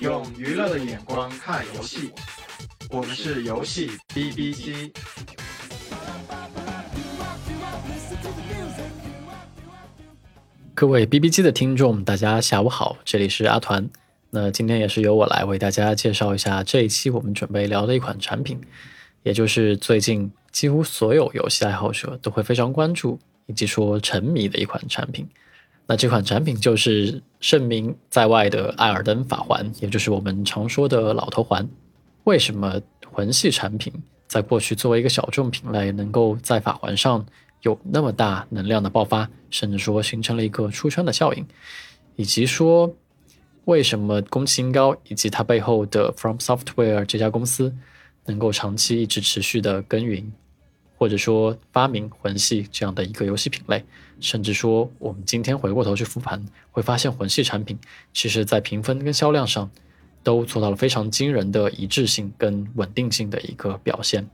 用娱乐的眼光看游戏，我们是游戏 B B 机。各位 B B 机的听众，大家下午好，这里是阿团。那今天也是由我来为大家介绍一下这一期我们准备聊的一款产品，也就是最近几乎所有游戏爱好者都会非常关注以及说沉迷的一款产品。那这款产品就是盛名在外的《艾尔登法环》，也就是我们常说的老头环。为什么魂系产品在过去作为一个小众品类，能够在法环上有那么大能量的爆发，甚至说形成了一个出圈的效应？以及说为什么宫崎英高以及它背后的 From Software 这家公司能够长期一直持续的耕耘？或者说发明魂系这样的一个游戏品类，甚至说我们今天回过头去复盘，会发现魂系产品其实在评分跟销量上都做到了非常惊人的一致性跟稳定性的一个表现。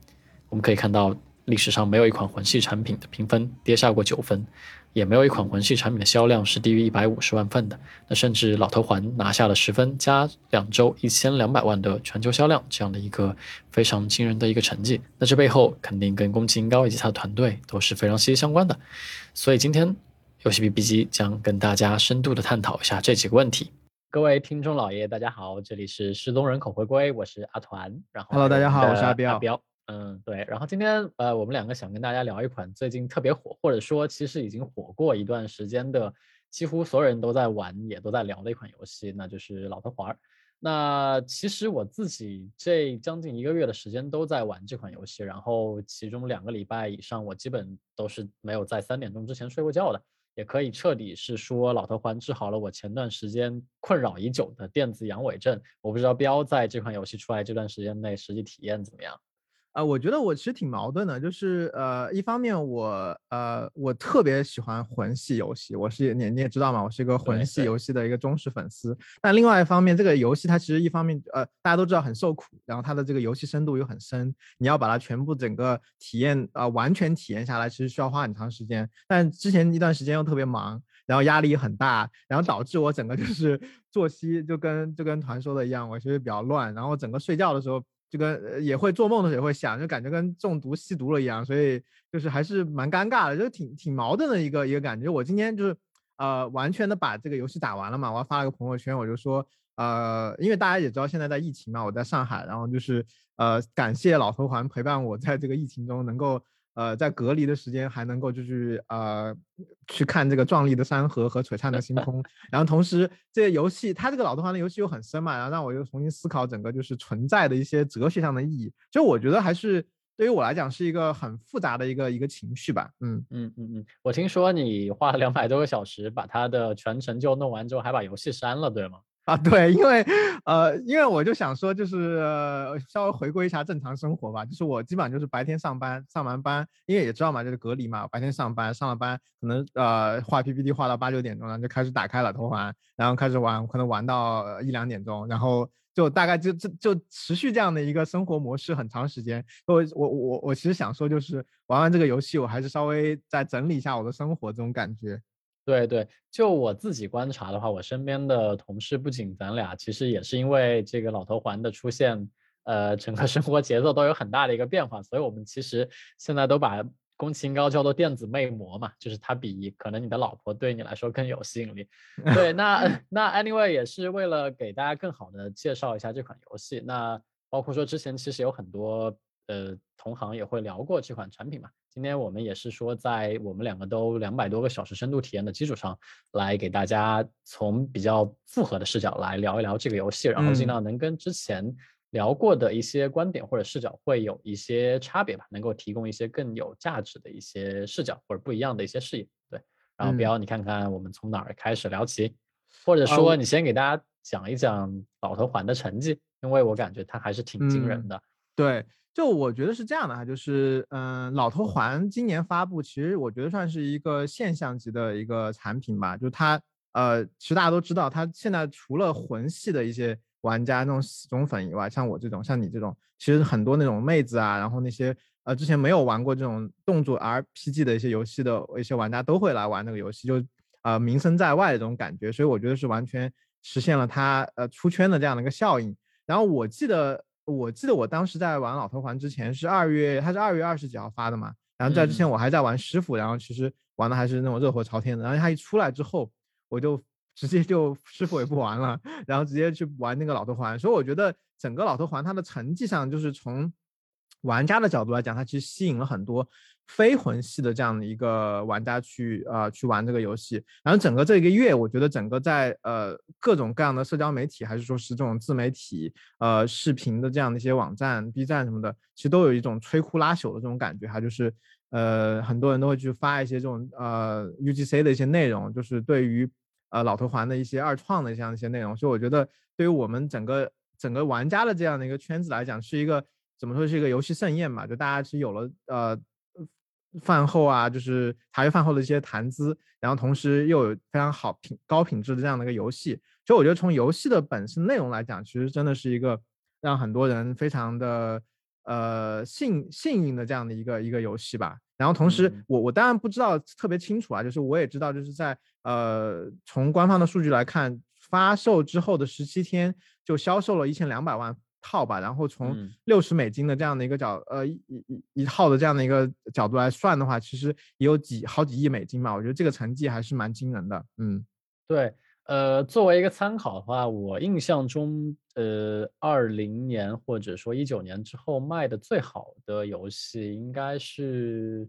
我们可以看到历史上没有一款魂系产品的评分跌下过九分。也没有一款魂系产品的销量是低于一百五十万份的。那甚至老头环拿下了十分加两周一千两百万的全球销量这样的一个非常惊人的一个成绩。那这背后肯定跟宫崎英高以及他的团队都是非常息息相关的。所以今天游戏 B B 机将跟大家深度的探讨一下这几个问题。各位听众老爷，大家好，这里是失踪人口回归，我是阿团。然后 Hello，大家好，我是阿彪。嗯，对。然后今天呃，我们两个想跟大家聊一款最近特别火，或者说其实已经火过一段时间的，几乎所有人都在玩，也都在聊的一款游戏，那就是《老头环》。那其实我自己这将近一个月的时间都在玩这款游戏，然后其中两个礼拜以上，我基本都是没有在三点钟之前睡过觉的，也可以彻底是说《老头环》治好了我前段时间困扰已久的电子阳痿症。我不知道彪在这款游戏出来这段时间内实际体验怎么样？啊，我觉得我其实挺矛盾的，就是呃，一方面我呃我特别喜欢魂系游戏，我是你你也知道嘛，我是一个魂系游戏的一个忠实粉丝。但另外一方面，这个游戏它其实一方面呃大家都知道很受苦，然后它的这个游戏深度又很深，你要把它全部整个体验啊完全体验下来，其实需要花很长时间。但之前一段时间又特别忙，然后压力很大，然后导致我整个就是作息就跟就跟团说的一样，我其实比较乱，然后整个睡觉的时候。这个也会做梦的时候也会想，就感觉跟中毒吸毒了一样，所以就是还是蛮尴尬的，就挺挺矛盾的一个一个感觉。我今天就是呃完全的把这个游戏打完了嘛，我还发了个朋友圈，我就说呃，因为大家也知道现在在疫情嘛，我在上海，然后就是呃感谢老头环陪伴我在这个疫情中能够。呃，在隔离的时间还能够就是呃去看这个壮丽的山河和璀璨的星空，然后同时这个游戏它这个老动画的游戏又很深嘛，然后让我又重新思考整个就是存在的一些哲学上的意义，就我觉得还是对于我来讲是一个很复杂的一个一个情绪吧。嗯嗯嗯嗯，我听说你花了两百多个小时把它的全程就弄完之后，还把游戏删了，对吗？啊，对，因为，呃，因为我就想说，就是稍微回归一下正常生活吧。就是我基本上就是白天上班，上完班，因为也知道嘛，就是隔离嘛，白天上班，上了班可能呃画 PPT 画到八九点钟，然后就开始打开了头环，然后开始玩，可能玩到一两点钟，然后就大概就就就持续这样的一个生活模式很长时间。我我我我其实想说，就是玩完这个游戏，我还是稍微再整理一下我的生活这种感觉。对对，就我自己观察的话，我身边的同事不仅咱俩，其实也是因为这个老头环的出现，呃，整个生活节奏都有很大的一个变化，所以我们其实现在都把宫崎英高叫做电子魅魔嘛，就是他比可能你的老婆对你来说更有吸引力。对，那 那 anyway 也是为了给大家更好的介绍一下这款游戏，那包括说之前其实有很多呃同行也会聊过这款产品嘛。今天我们也是说，在我们两个都两百多个小时深度体验的基础上，来给大家从比较复合的视角来聊一聊这个游戏，然后尽量能跟之前聊过的一些观点或者视角会有一些差别吧，能够提供一些更有价值的一些视角或者不一样的一些视野。对，然后彪，你看看我们从哪儿开始聊起，或者说你先给大家讲一讲老头环的成绩，因为我感觉它还是挺惊人的。对。就我觉得是这样的哈，就是嗯，老头环今年发布，其实我觉得算是一个现象级的一个产品吧。就它，呃，其实大家都知道，它现在除了魂系的一些玩家那种死忠粉以外，像我这种，像你这种，其实很多那种妹子啊，然后那些呃之前没有玩过这种动作 RPG 的一些游戏的一些玩家都会来玩那个游戏，就呃名声在外的这种感觉。所以我觉得是完全实现了它呃出圈的这样的一个效应。然后我记得我记得我当时在玩老头环之前是二月，它是二月二十几号发的嘛。然后在之前我还在玩师傅，然后其实玩的还是那种热火朝天的。然后它一出来之后，我就 直接就师傅也不玩了，然后直接去玩那个老头环。所以我觉得整个老头环它的成绩上，就是从玩家的角度来讲，它其实吸引了很多非魂系的这样的一个玩家去呃去玩这个游戏。然后整个这一个月，我觉得整个在呃各种各样的社交媒体，还是说是这种自媒体呃视频的这样的一些网站，B 站什么的，其实都有一种摧枯拉朽的这种感觉哈，就是。呃，很多人都会去发一些这种呃 UGC 的一些内容，就是对于呃老头环的一些二创的这样一些内容，所以我觉得对于我们整个整个玩家的这样的一个圈子来讲，是一个怎么说是一个游戏盛宴嘛？就大家是有了呃饭后啊，就是茶余饭后的一些谈资，然后同时又有非常好品高品质的这样的一个游戏，所以我觉得从游戏的本身内容来讲，其实真的是一个让很多人非常的。呃，幸幸运的这样的一个一个游戏吧。然后同时，我我当然不知道特别清楚啊，就是我也知道，就是在呃从官方的数据来看，发售之后的十七天就销售了一千两百万套吧。然后从六十美金的这样的一个角呃一一一套的这样的一个角度来算的话，其实也有几好几亿美金嘛。我觉得这个成绩还是蛮惊人的。嗯，对。呃，作为一个参考的话，我印象中，呃，二零年或者说一九年之后卖的最好的游戏应该是，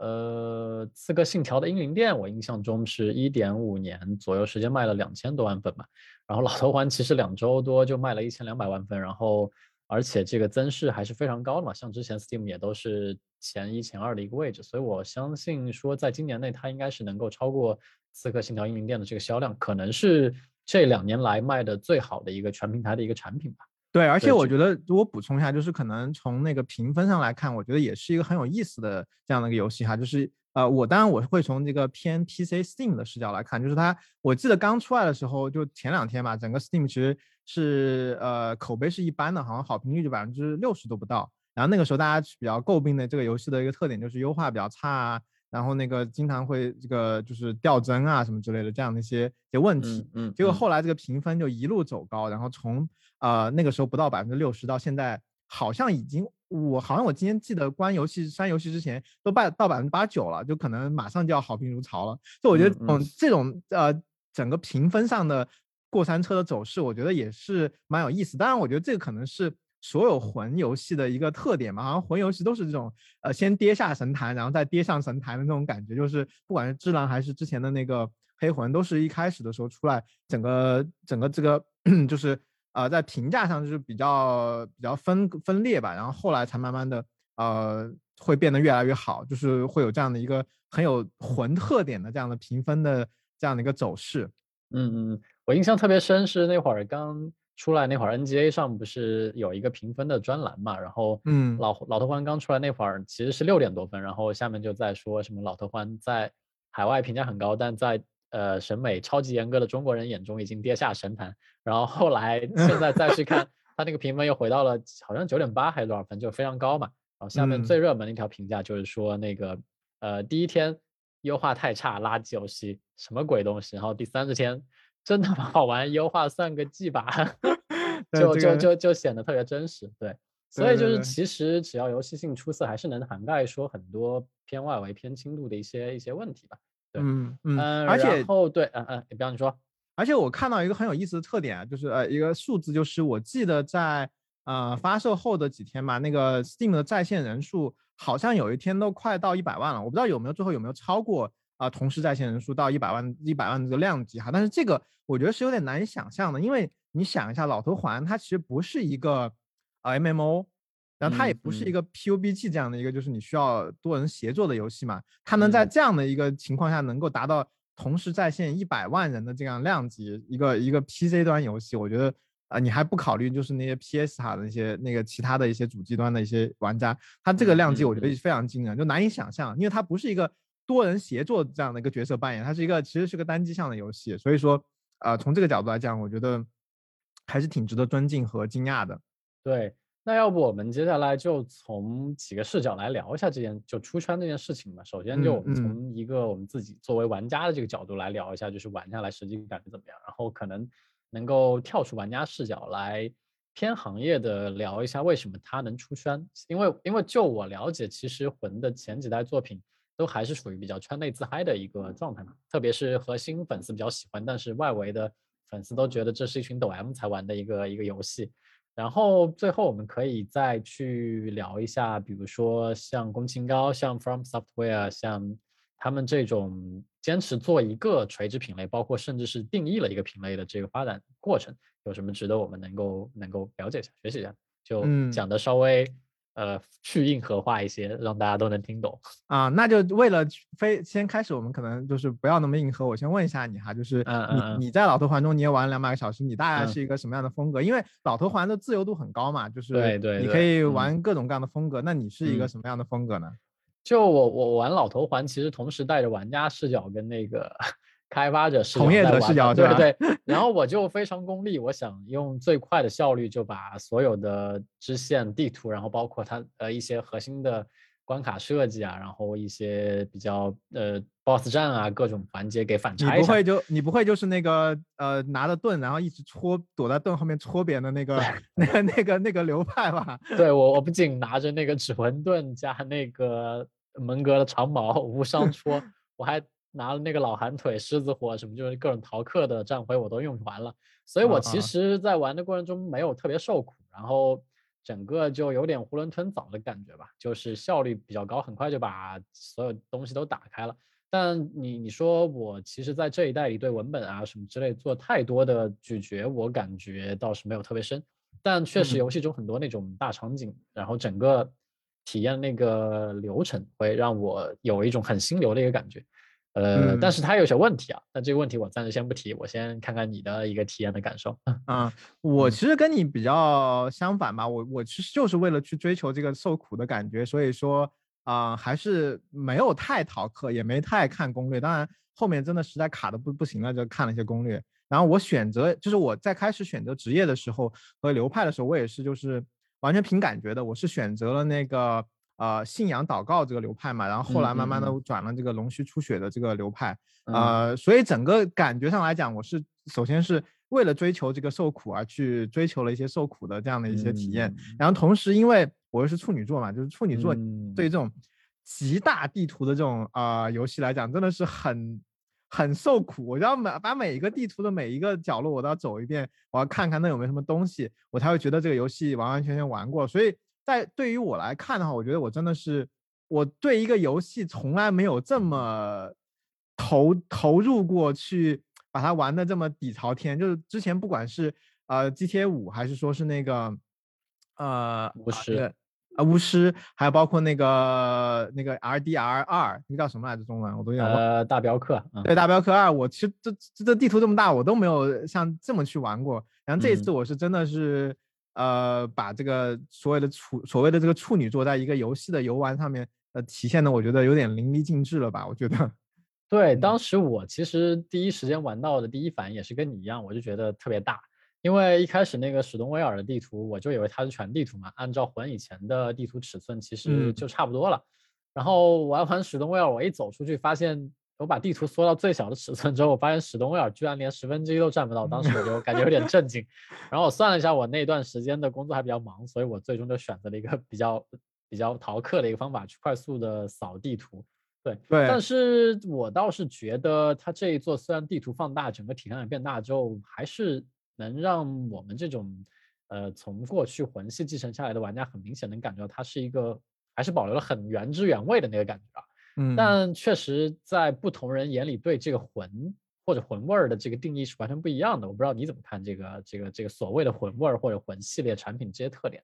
呃，《刺客信条》的英灵殿，我印象中是一点五年左右时间卖了两千多万份吧。然后《老头环》其实两周多就卖了一千两百万份，然后而且这个增势还是非常高的嘛，像之前 Steam 也都是前一前二的一个位置，所以我相信说在今年内它应该是能够超过。刺客信条：英灵殿的这个销量，可能是这两年来卖的最好的一个全平台的一个产品吧。对，而且我觉得，如果补充一下，就是可能从那个评分上来看，我觉得也是一个很有意思的这样的一个游戏哈。就是呃，我当然我会从这个偏 PC Steam 的视角来看，就是它，我记得刚出来的时候，就前两天吧，整个 Steam 其实是呃口碑是一般的，好像好评率就百分之六十都不到。然后那个时候大家比较诟病的这个游戏的一个特点就是优化比较差啊。然后那个经常会这个就是掉帧啊什么之类的这样的一些一些问题，嗯，结果后来这个评分就一路走高，然后从呃那个时候不到百分之六十到现在好像已经我好像我今天记得关游戏删游戏之前都百到百分之八九了，就可能马上就要好评如潮了。就我觉得嗯这种呃整个评分上的过山车的走势，我觉得也是蛮有意思。当然，我觉得这个可能是。所有魂游戏的一个特点嘛，好像魂游戏都是这种，呃，先跌下神坛，然后再跌上神坛的那种感觉，就是不管是智狼还是之前的那个黑魂，都是一开始的时候出来，整个整个这个 就是呃在评价上就是比较比较分分裂吧，然后后来才慢慢的呃会变得越来越好，就是会有这样的一个很有魂特点的这样的评分的这样的一个走势。嗯嗯，我印象特别深是那会儿刚。出来那会儿，NGA 上不是有一个评分的专栏嘛？然后，嗯，老老头环刚出来那会儿其实是六点多分，然后下面就在说什么老头环在海外评价很高，但在呃审美超级严格的中国人眼中已经跌下神坛。然后后来 现在再去看，他那个评分又回到了好像九点八还是多少分，就非常高嘛。然后下面最热门的一条评价就是说那个呃第一天优化太差，垃圾游戏，什么鬼东西。然后第三十天。真他妈好玩，优化算个技吧，就就就就显得特别真实。对，所以就是其实只要游戏性出色，还是能涵盖说很多偏外围、偏轻度的一些一些问题吧。对，嗯嗯，而且后对，嗯嗯，你比方说，而且我看到一个很有意思的特点啊，就是呃一个数字，就是我记得在呃发售后的几天吧，那个 Steam 的在线人数好像有一天都快到一百万了，我不知道有没有最后有没有超过。啊，同时在线人数到一百万，一百万这个量级哈，但是这个我觉得是有点难以想象的，因为你想一下，老头环它其实不是一个啊 MMO，然后它也不是一个 PUBG 这样的一个就是你需要多人协作的游戏嘛，它能在这样的一个情况下能够达到同时在线一百万人的这样量级，一个一个 PC 端游戏，我觉得啊，你还不考虑就是那些 PS 哈的那些那个其他的一些主机端的一些玩家，它这个量级我觉得非常惊人，就难以想象，因为它不是一个。多人协作这样的一个角色扮演，它是一个其实是个单机向的游戏，所以说，呃，从这个角度来讲，我觉得还是挺值得尊敬和惊讶的。对，那要不我们接下来就从几个视角来聊一下这件就出圈这件事情吧。首先，就我们从一个我们自己作为玩家的这个角度来聊一下，就是玩下来实际感觉怎么样。然后可能，能够跳出玩家视角来偏行业的聊一下为什么它能出圈。因为因为就我了解，其实魂的前几代作品都还是属于比较圈内自嗨的一个状态嘛，特别是核心粉丝比较喜欢，但是外围的粉丝都觉得这是一群抖 M 才玩的一个一个游戏。然后最后我们可以再去聊一下，比如说像宫崎高、像 From Software、像他们这种坚持做一个垂直品类，包括甚至是定义了一个品类的这个发展过程，有什么值得我们能够能够了解一下、学习一下？就讲的稍微。呃，去硬核化一些，让大家都能听懂啊。那就为了非先开始，我们可能就是不要那么硬核。我先问一下你哈，就是你你在老头环中你也玩了两百个小时，你大概是一个什么样的风格？因为老头环的自由度很高嘛，就是对对，你可以玩各种各样的风格。那你是一个什么样的风格呢？就我我玩老头环，其实同时带着玩家视角跟那个。开发者视角，从业者视角，对对。然后我就非常功利，我想用最快的效率就把所有的支线地图，然后包括它呃一些核心的关卡设计啊，然后一些比较呃 BOSS 战啊各种环节给反差一下。你不会就你不会就是那个呃拿着盾，然后一直戳躲在盾后面戳别人的那个 那个那个那个流派吧？对我我不仅拿着那个指魂盾加那个门格的长矛无伤戳，我还。拿了那个老寒腿、狮子火什么，就是各种逃课的战徽我都用完了，所以我其实，在玩的过程中没有特别受苦，然后整个就有点囫囵吞枣的感觉吧，就是效率比较高，很快就把所有东西都打开了。但你你说我其实，在这一代里对文本啊什么之类做太多的咀嚼，我感觉倒是没有特别深，但确实游戏中很多那种大场景，然后整个体验那个流程会让我有一种很心流的一个感觉。呃，但是它有些问题啊，那这个问题我暂时先不提，我先看看你的一个体验的感受。啊，我其实跟你比较相反吧，我我其实就是为了去追求这个受苦的感觉，所以说啊，还是没有太逃课，也没太看攻略。当然后面真的实在卡的不不行了，就看了一些攻略。然后我选择就是我在开始选择职业的时候和流派的时候，我也是就是完全凭感觉的，我是选择了那个。呃，信仰祷告这个流派嘛，然后后来慢慢的转了这个龙须出血的这个流派，呃，所以整个感觉上来讲，我是首先是为了追求这个受苦而去追求了一些受苦的这样的一些体验，然后同时因为我又是处女座嘛，就是处女座对。这种极大地图的这种啊游戏来讲，真的是很很受苦，我要每把每一个地图的每一个角落我都要走一遍，我要看看那有没有什么东西，我才会觉得这个游戏完完全全玩过，所以。在对于我来看的话，我觉得我真的是我对一个游戏从来没有这么投投入过去，把它玩的这么底朝天。就是之前不管是呃 GTA 五，还是说是那个呃巫师啊巫师，还有包括那个那个 RDR 二，那个叫什么来着？中文我都有呃大镖客，对大镖客二，我其实这这地图这么大，我都没有像这么去玩过。然后这一次我是真的是。呃，把这个所谓的处所谓的这个处女座，在一个游戏的游玩上面，呃，体现的我觉得有点淋漓尽致了吧？我觉得，对，当时我其实第一时间玩到的第一反应也是跟你一样，我就觉得特别大，因为一开始那个史东威尔的地图，我就以为它是全地图嘛，按照魂以前的地图尺寸，其实就差不多了。然后玩完史东威尔，我一走出去发现。我把地图缩到最小的尺寸之后，我发现史东威尔居然连十分之一都占不到，当时我就感觉有点震惊。然后我算了一下，我那段时间的工作还比较忙，所以我最终就选择了一个比较比较逃课的一个方法，去快速的扫地图。对对。但是我倒是觉得，它这一座虽然地图放大，整个体量也变大之后，还是能让我们这种呃从过去魂系继承下来的玩家，很明显能感觉到它是一个还是保留了很原汁原味的那个感觉啊。嗯，但确实在不同人眼里，对这个魂或者魂味儿的这个定义是完全不一样的。我不知道你怎么看这个这个这个所谓的魂味儿或者魂系列产品这些特点。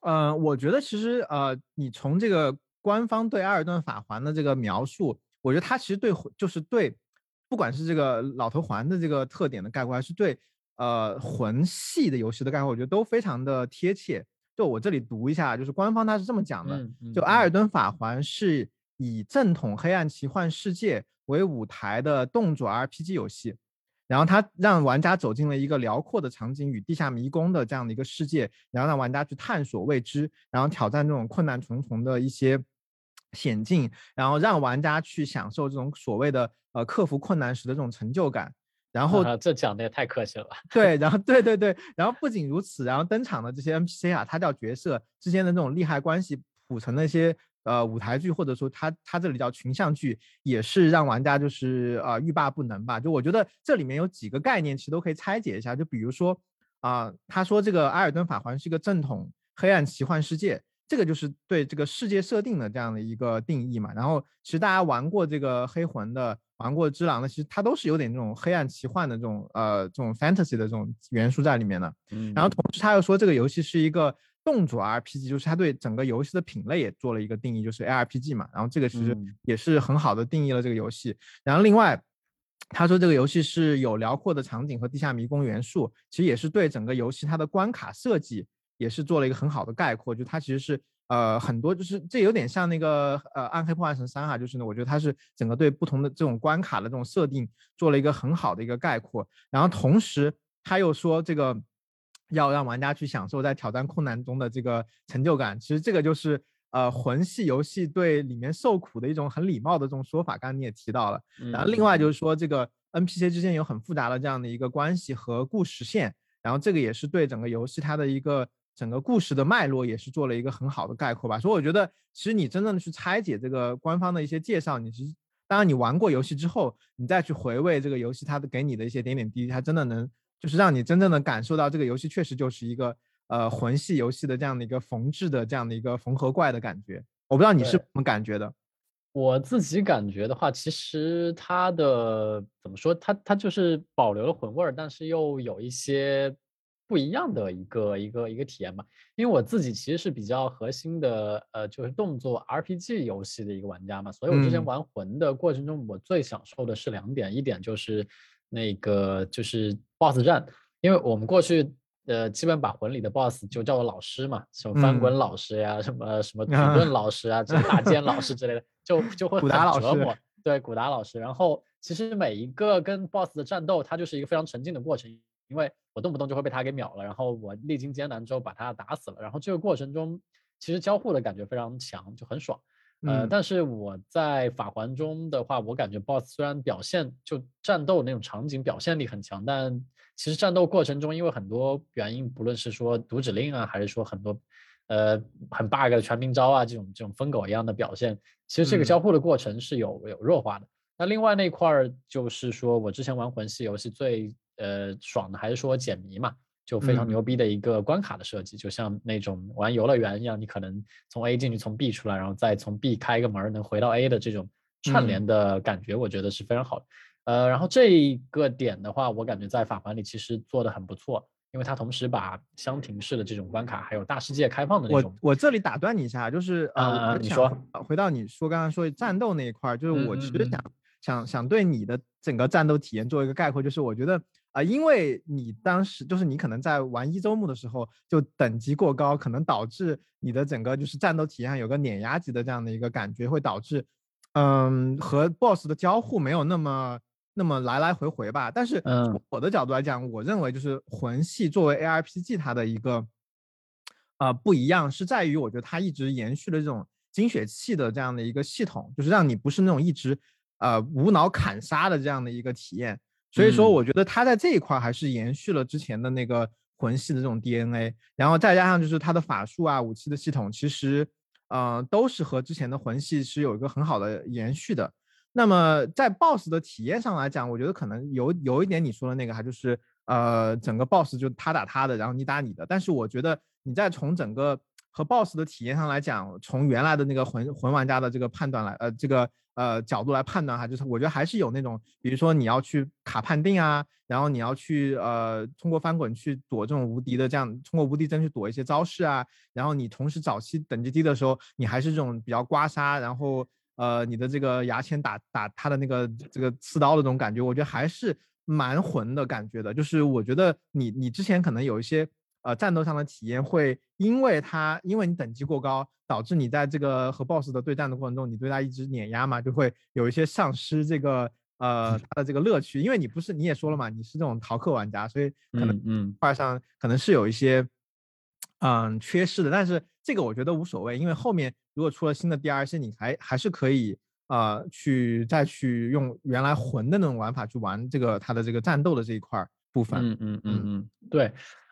嗯，我觉得其实呃，你从这个官方对艾尔顿法环的这个描述，我觉得它其实对就是对，不管是这个老头环的这个特点的概括，还是对呃魂系的游戏的概括，我觉得都非常的贴切。就我这里读一下，就是官方他是这么讲的，就艾尔顿法环是。以正统黑暗奇幻世界为舞台的动作 RPG 游戏，然后它让玩家走进了一个辽阔的场景与地下迷宫的这样的一个世界，然后让玩家去探索未知，然后挑战这种困难重重的一些险境，然后让玩家去享受这种所谓的呃克服困难时的这种成就感。然后这讲的也太客气了吧？对，然后对对对，然后不仅如此，然后登场的这些 NPC 啊，他叫角色之间的这种利害关系谱成那些呃舞台剧，或者说他他这里叫群像剧，也是让玩家就是啊欲罢不能吧。就我觉得这里面有几个概念其实都可以拆解一下，就比如说啊，他说这个《艾尔登法环》是一个正统黑暗奇幻世界。这个就是对这个世界设定的这样的一个定义嘛，然后其实大家玩过这个黑魂的，玩过之狼的，其实它都是有点这种黑暗奇幻的这种呃这种 fantasy 的这种元素在里面的。嗯，然后同时他又说这个游戏是一个动作 RPG，就是它对整个游戏的品类也做了一个定义，就是 ARPG 嘛。然后这个其实也是很好的定义了这个游戏。然后另外他说这个游戏是有辽阔的场景和地下迷宫元素，其实也是对整个游戏它的关卡设计。也是做了一个很好的概括，就它其实是呃很多，就是这有点像那个呃暗黑破坏神三哈，就是呢，我觉得它是整个对不同的这种关卡的这种设定做了一个很好的一个概括，然后同时他又说这个要让玩家去享受在挑战困难中的这个成就感，其实这个就是呃魂系游戏对里面受苦的一种很礼貌的这种说法，刚刚你也提到了，然后另外就是。说这个 NPC 之间有很复杂的这样的一个关系和故事线，然后这个也是对整个游戏它的一个。整个故事的脉络也是做了一个很好的概括吧，所以我觉得其实你真正的去拆解这个官方的一些介绍，你其实当然你玩过游戏之后，你再去回味这个游戏它的给你的一些点点滴滴，它真的能就是让你真正的感受到这个游戏确实就是一个呃魂系游戏的这样的一个缝制的这样的一个缝合怪的感觉。我不知道你是怎么感觉的。我自己感觉的话，其实它的怎么说，它它就是保留了魂味儿，但是又有一些。不一样的一个一个一个体验吧，因为我自己其实是比较核心的，呃，就是动作 RPG 游戏的一个玩家嘛，所以我之前玩魂的过程中，我最享受的是两点，一点就是那个就是 BOSS 战，因为我们过去呃基本把魂里的 BOSS 就叫做老师嘛，什么翻滚老师呀，什么什么土遁老师啊，这大剑老师之类的，就就会很折磨，对，古达老师，然后其实每一个跟 BOSS 的战斗，它就是一个非常沉浸的过程。因为我动不动就会被他给秒了，然后我历经艰难之后把他打死了，然后这个过程中其实交互的感觉非常强，就很爽。呃，但是我在法环中的话，我感觉 BOSS 虽然表现就战斗那种场景表现力很强，但其实战斗过程中因为很多原因，不论是说读指令啊，还是说很多呃很 bug 的全屏招啊这种这种疯狗一样的表现，其实这个交互的过程是有有弱化的。那另外那块儿就是说我之前玩魂系游戏最。呃，爽的还是说解谜嘛，就非常牛逼的一个关卡的设计，就像那种玩游乐园一样，你可能从 A 进去，从 B 出来，然后再从 B 开一个门能回到 A 的这种串联的感觉，我觉得是非常好的。呃，然后这一个点的话，我感觉在法环里其实做的很不错，因为它同时把箱庭式的这种关卡，还有大世界开放的那种。我我这里打断你一下，就是呃，你说回到你说刚刚说战斗那一块，就是我其实想想想对你的整个战斗体验做一个概括，就是我觉得。啊，因为你当时就是你可能在玩一周目的时候就等级过高，可能导致你的整个就是战斗体验有个碾压级的这样的一个感觉，会导致，嗯，和 BOSS 的交互没有那么那么来来回回吧。但是从我的角度来讲，我认为就是魂系作为 ARPG 它的一个，呃，不一样是在于我觉得它一直延续了这种精血器的这样的一个系统，就是让你不是那种一直呃无脑砍杀的这样的一个体验。所以说，我觉得他在这一块还是延续了之前的那个魂系的这种 DNA，然后再加上就是他的法术啊、武器的系统，其实，呃，都是和之前的魂系是有一个很好的延续的。那么在 BOSS 的体验上来讲，我觉得可能有有一点你说的那个，哈，就是呃，整个 BOSS 就他打他的，然后你打你的。但是我觉得你在从整个和 BOSS 的体验上来讲，从原来的那个魂魂玩家的这个判断来，呃，这个。呃，角度来判断哈，就是我觉得还是有那种，比如说你要去卡判定啊，然后你要去呃通过翻滚去躲这种无敌的这样，通过无敌帧去躲一些招式啊，然后你同时早期等级低的时候，你还是这种比较刮痧，然后呃你的这个牙签打打他的那个这个刺刀的这种感觉，我觉得还是蛮魂的感觉的，就是我觉得你你之前可能有一些。呃，战斗上的体验会因为它，因为你等级过高，导致你在这个和 BOSS 的对战的过程中，你对他一直碾压嘛，就会有一些丧失这个呃它的这个乐趣。因为你不是你也说了嘛，你是这种逃课玩家，所以可能嗯块上可能是有一些嗯缺失的。但是这个我觉得无所谓，因为后面如果出了新的 DRC，你还还是可以呃去再去用原来魂的那种玩法去玩这个它的这个战斗的这一块部分。嗯嗯嗯嗯，对。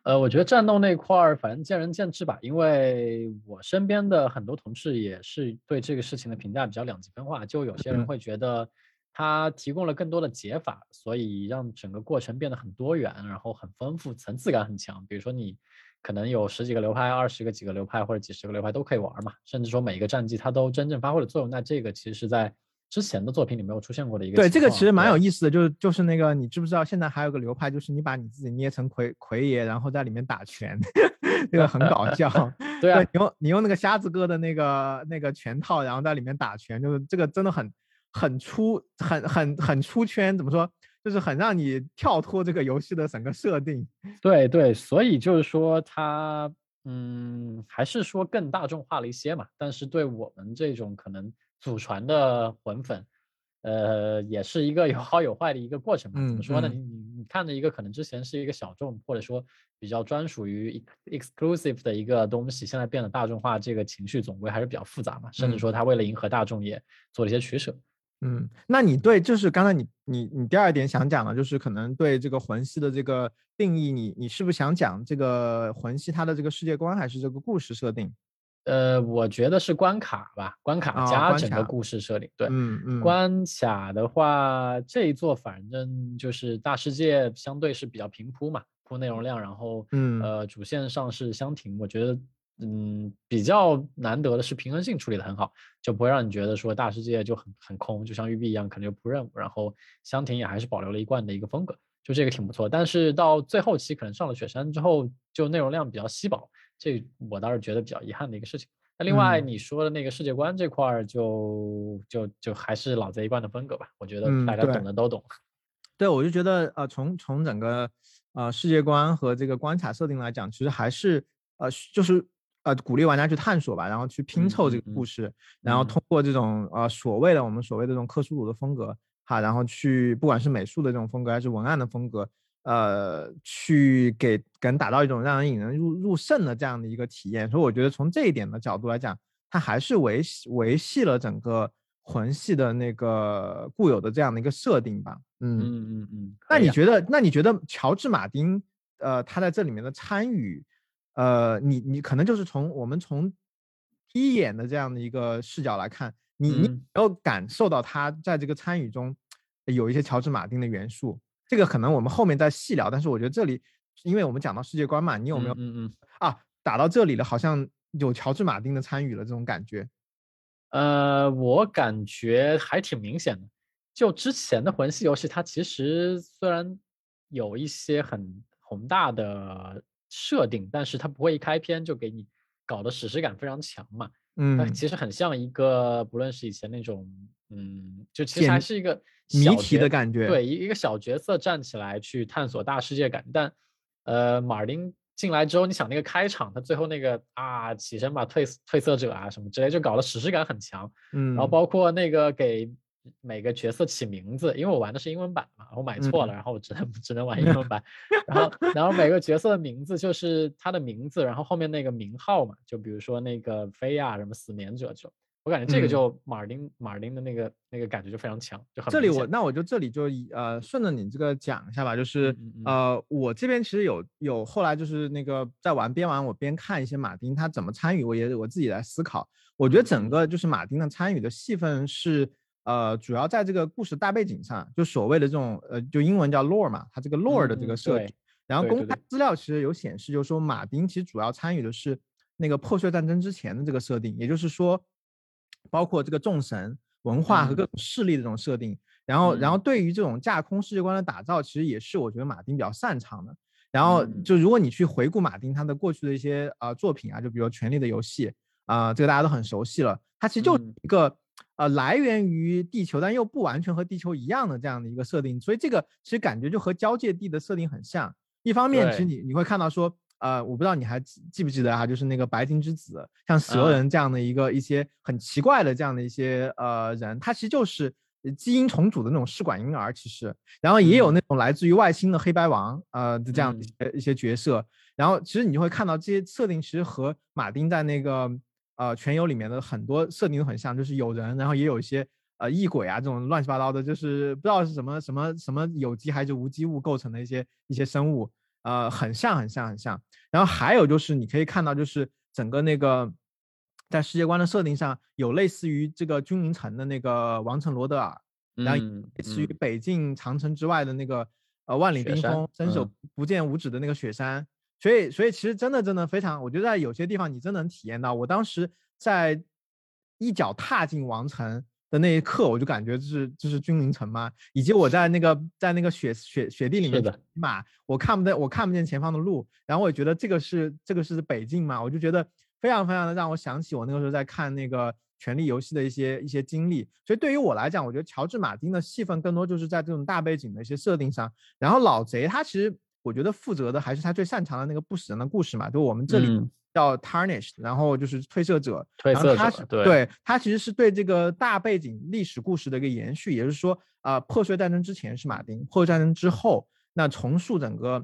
呃，我觉得战斗那块儿反正见仁见智吧，因为我身边的很多同事也是对这个事情的评价比较两极分化，就有些人会觉得它提供了更多的解法，所以让整个过程变得很多元，然后很丰富，层次感很强。比如说你可能有十几个流派、二十个几个流派或者几十个流派都可以玩嘛，甚至说每一个战绩它都真正发挥了作用。那这个其实是在。之前的作品里没有出现过的一个对，这个其实蛮有意思的，就是就是那个你知不知道现在还有个流派，就是你把你自己捏成奎奎爷，然后在里面打拳，这个很搞笑。对啊，你用你用那个瞎子哥的那个那个拳套，然后在里面打拳，就是这个真的很很出很很很出圈，怎么说？就是很让你跳脱这个游戏的整个设定。对对，所以就是说它嗯，还是说更大众化了一些嘛，但是对我们这种可能。祖传的魂粉，呃，也是一个有好有坏的一个过程嘛。怎么说呢？你你你看着一个可能之前是一个小众或者说比较专属于 exclusive 的一个东西，现在变得大众化，这个情绪总归还是比较复杂嘛。甚至说他为了迎合大众也做了一些取舍。嗯，那你对就是刚才你你你第二点想讲的，就是可能对这个魂系的这个定义，你你是不是想讲这个魂系它的这个世界观还是这个故事设定？呃，我觉得是关卡吧，关卡加整个故事设定。对，嗯嗯。关卡的话，这一座反正就是大世界相对是比较平铺嘛，铺内容量，然后嗯呃主线上是相停。我觉得嗯比较难得的是平衡性处理的很好，就不会让你觉得说大世界就很很空，就像育碧一样可能就铺任务，然后相停也还是保留了一贯的一个风格，就这个挺不错。但是到最后期可能上了雪山之后，就内容量比较稀薄。这我倒是觉得比较遗憾的一个事情。那另外你说的那个世界观这块儿，就就就还是老贼一贯的风格吧。我觉得大家懂的都懂。对，我就觉得呃，从从整个呃世界观和这个关卡设定来讲，其实还是呃就是呃鼓励玩家去探索吧，然后去拼凑这个故事，然后通过这种呃所谓的我们所谓的这种克苏鲁的风格哈，然后去不管是美术的这种风格还是文案的风格。呃，去给给人打造一种让人引人入入胜的这样的一个体验，所以我觉得从这一点的角度来讲，它还是维维系了整个魂系的那个固有的这样的一个设定吧。嗯嗯嗯嗯。那你觉得，那你觉得乔治马丁，呃，他在这里面的参与，呃，你你可能就是从我们从第一眼的这样的一个视角来看，你你没有感受到他在这个参与中有一些乔治马丁的元素？这个可能我们后面再细聊，但是我觉得这里，因为我们讲到世界观嘛，你有没有嗯嗯啊打到这里了，好像有乔治马丁的参与了这种感觉？呃，我感觉还挺明显的。就之前的魂系游戏，它其实虽然有一些很宏大的设定，但是它不会一开篇就给你搞的史诗感非常强嘛。嗯，它其实很像一个，不论是以前那种，嗯，就其实还是一个。谜题的感觉，对一一个小角色站起来去探索大世界感，但，呃，马丁进来之后，你想那个开场，他最后那个啊起身吧褪褪色者啊什么之类，就搞得史诗感很强，嗯，然后包括那个给每个角色起名字，因为我玩的是英文版嘛，我买错了，然后我只能只能玩英文 版，然后然后每个角色的名字就是他的名字，然后后面那个名号嘛，就比如说那个菲亚什么死眠者这种。我感觉这个就马丁马丁的那个那个感觉就非常强，就很这里我那我就这里就呃顺着你这个讲一下吧，就是呃我这边其实有有后来就是那个在玩边玩我边看一些马丁他怎么参与，我也我自己来思考，我觉得整个就是马丁的参与的戏份是呃主要在这个故事大背景上，就所谓的这种呃就英文叫 lore 嘛，它这个 lore 的这个设定，然后公开资料其实有显示，就是说马丁其实主要参与的是那个破碎战争之前的这个设定，也就是说。包括这个众神文化和各种势力的这种设定，然后，然后对于这种架空世界观的打造，其实也是我觉得马丁比较擅长的。然后，就如果你去回顾马丁他的过去的一些呃作品啊，就比如《权力的游戏》啊，这个大家都很熟悉了。它其实就一个呃来源于地球，但又不完全和地球一样的这样的一个设定，所以这个其实感觉就和交界地的设定很像。一方面，其实你你会看到说。呃，我不知道你还记不记得啊？就是那个白金之子，像蛇人这样的一个一些很奇怪的这样的一些呃人，他其实就是基因重组的那种试管婴儿，其实，然后也有那种来自于外星的黑白王，呃的这样一些一些角色，然后其实你就会看到这些设定其实和马丁在那个呃全游里面的很多设定都很像，就是有人，然后也有一些呃异鬼啊这种乱七八糟的，就是不知道是什么什么什么有机还是无机物构成的一些一些生物，呃，很像很像很像。然后还有就是你可以看到，就是整个那个在世界观的设定上有类似于这个君临城的那个王城罗德尔，然后类似于北境长城之外的那个呃万里冰封伸手不见五指的那个雪山。所以，所以其实真的真的非常，我觉得在有些地方你真能体验到。我当时在一脚踏进王城的那一刻，我就感觉这是这是君临城嘛？以及我在那个在那个雪雪雪地里面骑马，我看不见我看不见前方的路，然后我也觉得这个是这个是北境嘛，我就觉得非常非常的让我想起我那个时候在看那个权力游戏的一些一些经历。所以对于我来讲，我觉得乔治马丁的戏份更多就是在这种大背景的一些设定上，然后老贼他其实。我觉得负责的还是他最擅长的那个不死人的故事嘛，就我们这里叫 Tarnished，然后就是褪色者，褪色者，对，他其实是对这个大背景历史故事的一个延续，也就是说，啊，破碎战争之前是马丁，破碎战争之后，那重塑整个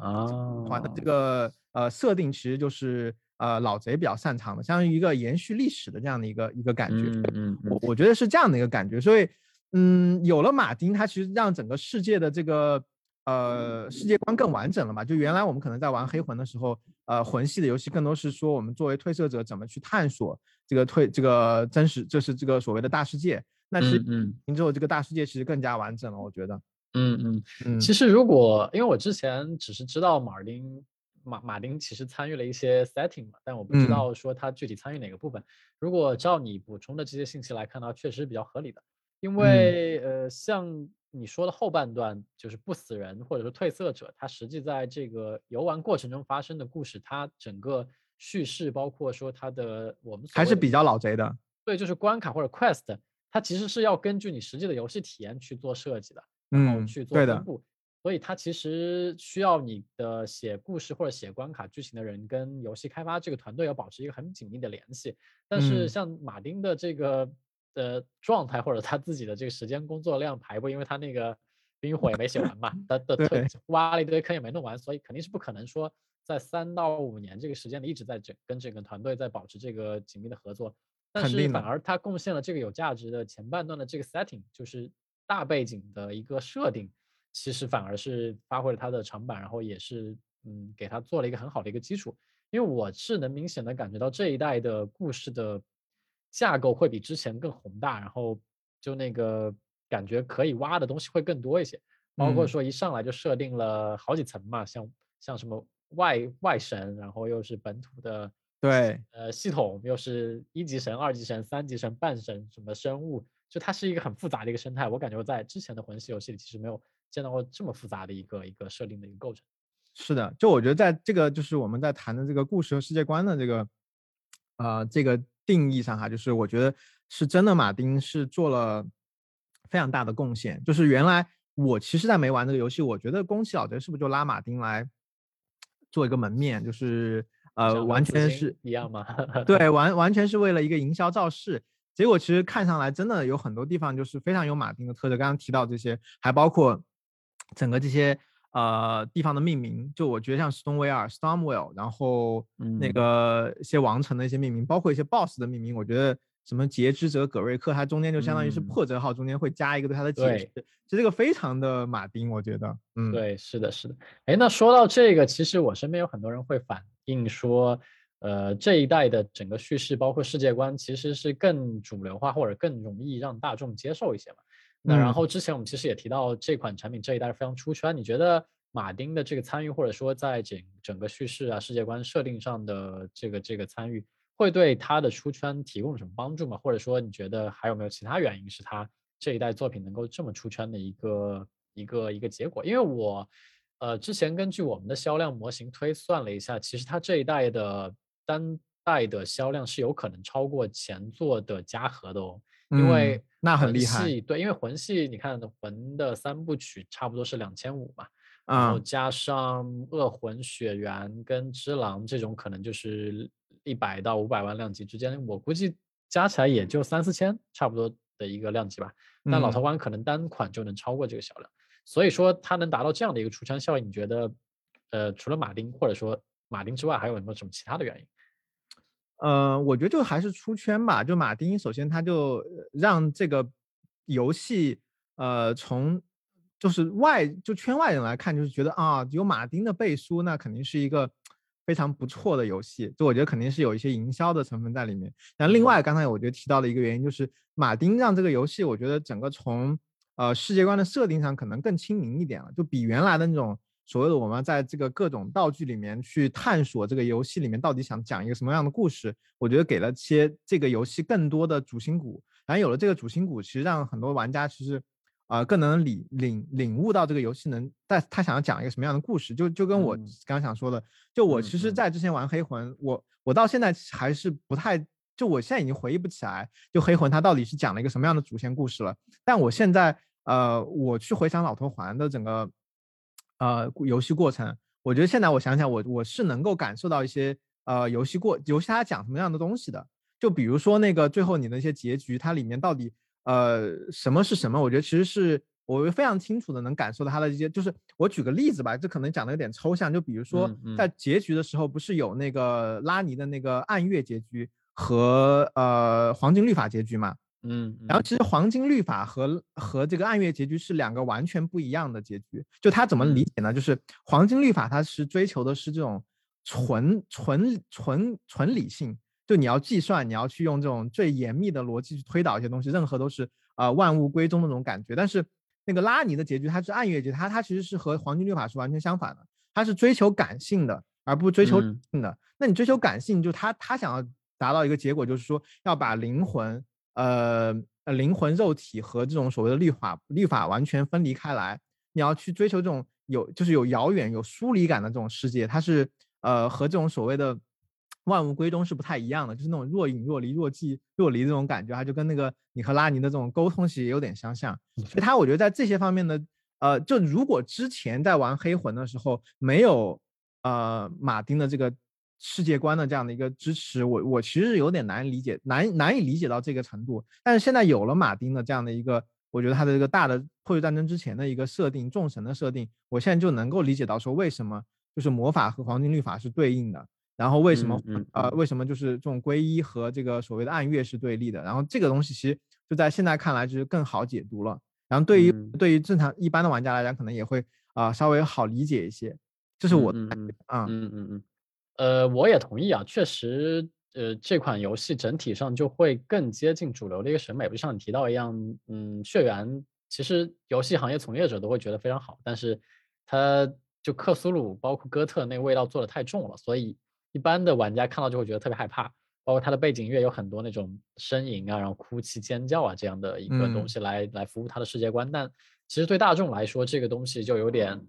团的这个呃设定，其实就是呃老贼比较擅长的，相当于一个延续历史的这样的一个一个感觉，嗯，我我觉得是这样的一个感觉，所以，嗯，有了马丁，他其实让整个世界的这个。呃，世界观更完整了嘛？就原来我们可能在玩黑魂的时候，呃，魂系的游戏更多是说我们作为褪色者怎么去探索这个褪这个真实，就是这个所谓的大世界。那其实，嗯，之后这个大世界其实更加完整了，我觉得。嗯嗯嗯。其实如果因为我之前只是知道马丁马马丁其实参与了一些 setting 嘛，但我不知道说他具体参与哪个部分。如果照你补充的这些信息来看的话，确实比较合理的，因为呃，像。你说的后半段就是不死人或者说褪色者，他实际在这个游玩过程中发生的故事，它整个叙事包括说它的我们还是比较老贼的。对，就是关卡或者 quest，它其实是要根据你实际的游戏体验去做设计的，然后去做分布。所以它其实需要你的写故事或者写关卡剧情的人跟游戏开发这个团队要保持一个很紧密的联系。但是像马丁的这个。的状态或者他自己的这个时间工作量排布，因为他那个冰与火也没写完嘛，他的 挖了一堆坑也没弄完，所以肯定是不可能说在三到五年这个时间里一直在整跟整个团队在保持这个紧密的合作。但是反而他贡献了这个有价值的前半段的这个 setting，就是大背景的一个设定，其实反而是发挥了他的长板，然后也是嗯给他做了一个很好的一个基础。因为我是能明显的感觉到这一代的故事的。架构会比之前更宏大，然后就那个感觉可以挖的东西会更多一些，包括说一上来就设定了好几层嘛，像像什么外外神，然后又是本土的对呃系统，又是一级神、二级神、三级神、半神什么生物，就它是一个很复杂的一个生态。我感觉我在之前的魂系游戏里其实没有见到过这么复杂的一个一个设定的一个构成。是的，就我觉得在这个就是我们在谈的这个故事和世界观的这个呃这个。定义上哈，就是我觉得是真的，马丁是做了非常大的贡献。就是原来我其实，在没玩这个游戏，我觉得宫崎老贼是不是就拉马丁来做一个门面，就是呃，完全是一样吗？对，完完全是为了一个营销造势。结果其实看上来，真的有很多地方就是非常有马丁的特色。刚刚提到这些，还包括整个这些。呃，地方的命名，就我觉得像 Stonewall、Stormwell，然后那个一些王城的一些命名，包括一些 BOSS 的命名，我觉得什么截肢者葛瑞克，它中间就相当于是破折号，中间会加一个对它的解释，其实这个非常的马丁，我觉得，嗯，对，是的，是的。哎，那说到这个，其实我身边有很多人会反映说，呃，这一代的整个叙事，包括世界观，其实是更主流化或者更容易让大众接受一些嘛。那然后之前我们其实也提到这款产品这一代是非常出圈，你觉得马丁的这个参与，或者说在整整个叙事啊、世界观设定上的这个这个参与，会对他的出圈提供什么帮助吗？或者说你觉得还有没有其他原因是他这一代作品能够这么出圈的一个一个一个结果？因为我呃之前根据我们的销量模型推算了一下，其实它这一代的单代的销量是有可能超过前作的加和的哦。因为那很厉害，对，因为魂系你看魂的三部曲差不多是两千五嘛，然后加上恶魂、血缘跟之狼这种，可能就是一百到五百万量级之间，我估计加起来也就三四千差不多的一个量级吧。那老头环可能单款就能超过这个销量，所以说它能达到这样的一个出圈效应，你觉得，呃，除了马丁或者说马丁之外，还有没有什么其他的原因？呃，我觉得就还是出圈吧。就马丁，首先他就让这个游戏，呃，从就是外就圈外人来看，就是觉得啊，有马丁的背书，那肯定是一个非常不错的游戏。就我觉得肯定是有一些营销的成分在里面。然后另外，刚才我觉得提到的一个原因就是马丁让这个游戏，我觉得整个从呃世界观的设定上可能更亲民一点了，就比原来的那种。所谓的我们在这个各种道具里面去探索这个游戏里面到底想讲一个什么样的故事，我觉得给了些这个游戏更多的主心骨。然后有了这个主心骨，其实让很多玩家其实啊更能领领领悟到这个游戏能在他想要讲一个什么样的故事。就就跟我刚想说的，就我其实，在之前玩黑魂，我我到现在还是不太，就我现在已经回忆不起来，就黑魂它到底是讲了一个什么样的主线故事了。但我现在呃，我去回想老头环的整个。呃，游戏过程，我觉得现在我想想，我我是能够感受到一些呃游戏过游戏它讲什么样的东西的。就比如说那个最后你的一些结局，它里面到底呃什么是什么？我觉得其实是我非常清楚的能感受到它的一些。就是我举个例子吧，这可能讲的有点抽象。就比如说在结局的时候，不是有那个拉尼的那个暗月结局和呃黄金律法结局嘛？嗯，然后其实黄金律法和和这个暗月结局是两个完全不一样的结局。就他怎么理解呢？就是黄金律法它是追求的是这种纯纯纯纯理性，就你要计算，你要去用这种最严密的逻辑去推导一些东西，任何都是啊万物归宗的那种感觉。但是那个拉尼的结局它是暗月结，它它其实是和黄金律法是完全相反的，它是追求感性的，而不追求理性的。那你追求感性，就他他想要达到一个结果，就是说要把灵魂。呃呃，灵魂、肉体和这种所谓的律法、律法完全分离开来。你要去追求这种有，就是有遥远、有疏离感的这种世界，它是呃和这种所谓的万物归宗是不太一样的，就是那种若隐若离、若即若离这种感觉，它就跟那个你和拉尼的这种沟通其实也有点相像。所以它我觉得在这些方面呢，呃，就如果之前在玩黑魂的时候没有呃马丁的这个。世界观的这样的一个支持，我我其实有点难理解，难难以理解到这个程度。但是现在有了马丁的这样的一个，我觉得他的这个大的破碎战争之前的一个设定，众神的设定，我现在就能够理解到说为什么就是魔法和黄金律法是对应的，然后为什么呃为什么就是这种皈依和这个所谓的暗月是对立的，然后这个东西其实就在现在看来就是更好解读了。然后对于对于正常一般的玩家来讲，可能也会啊稍微好理解一些。这是我啊嗯嗯嗯。呃，我也同意啊，确实，呃，这款游戏整体上就会更接近主流的一个审美，就像你提到一样，嗯，血缘其实游戏行业从业者都会觉得非常好，但是它就克苏鲁包括哥特那个味道做的太重了，所以一般的玩家看到就会觉得特别害怕，包括它的背景音乐有很多那种呻吟啊，然后哭泣、尖叫啊这样的一个东西来来服务它的世界观，但其实对大众来说，这个东西就有点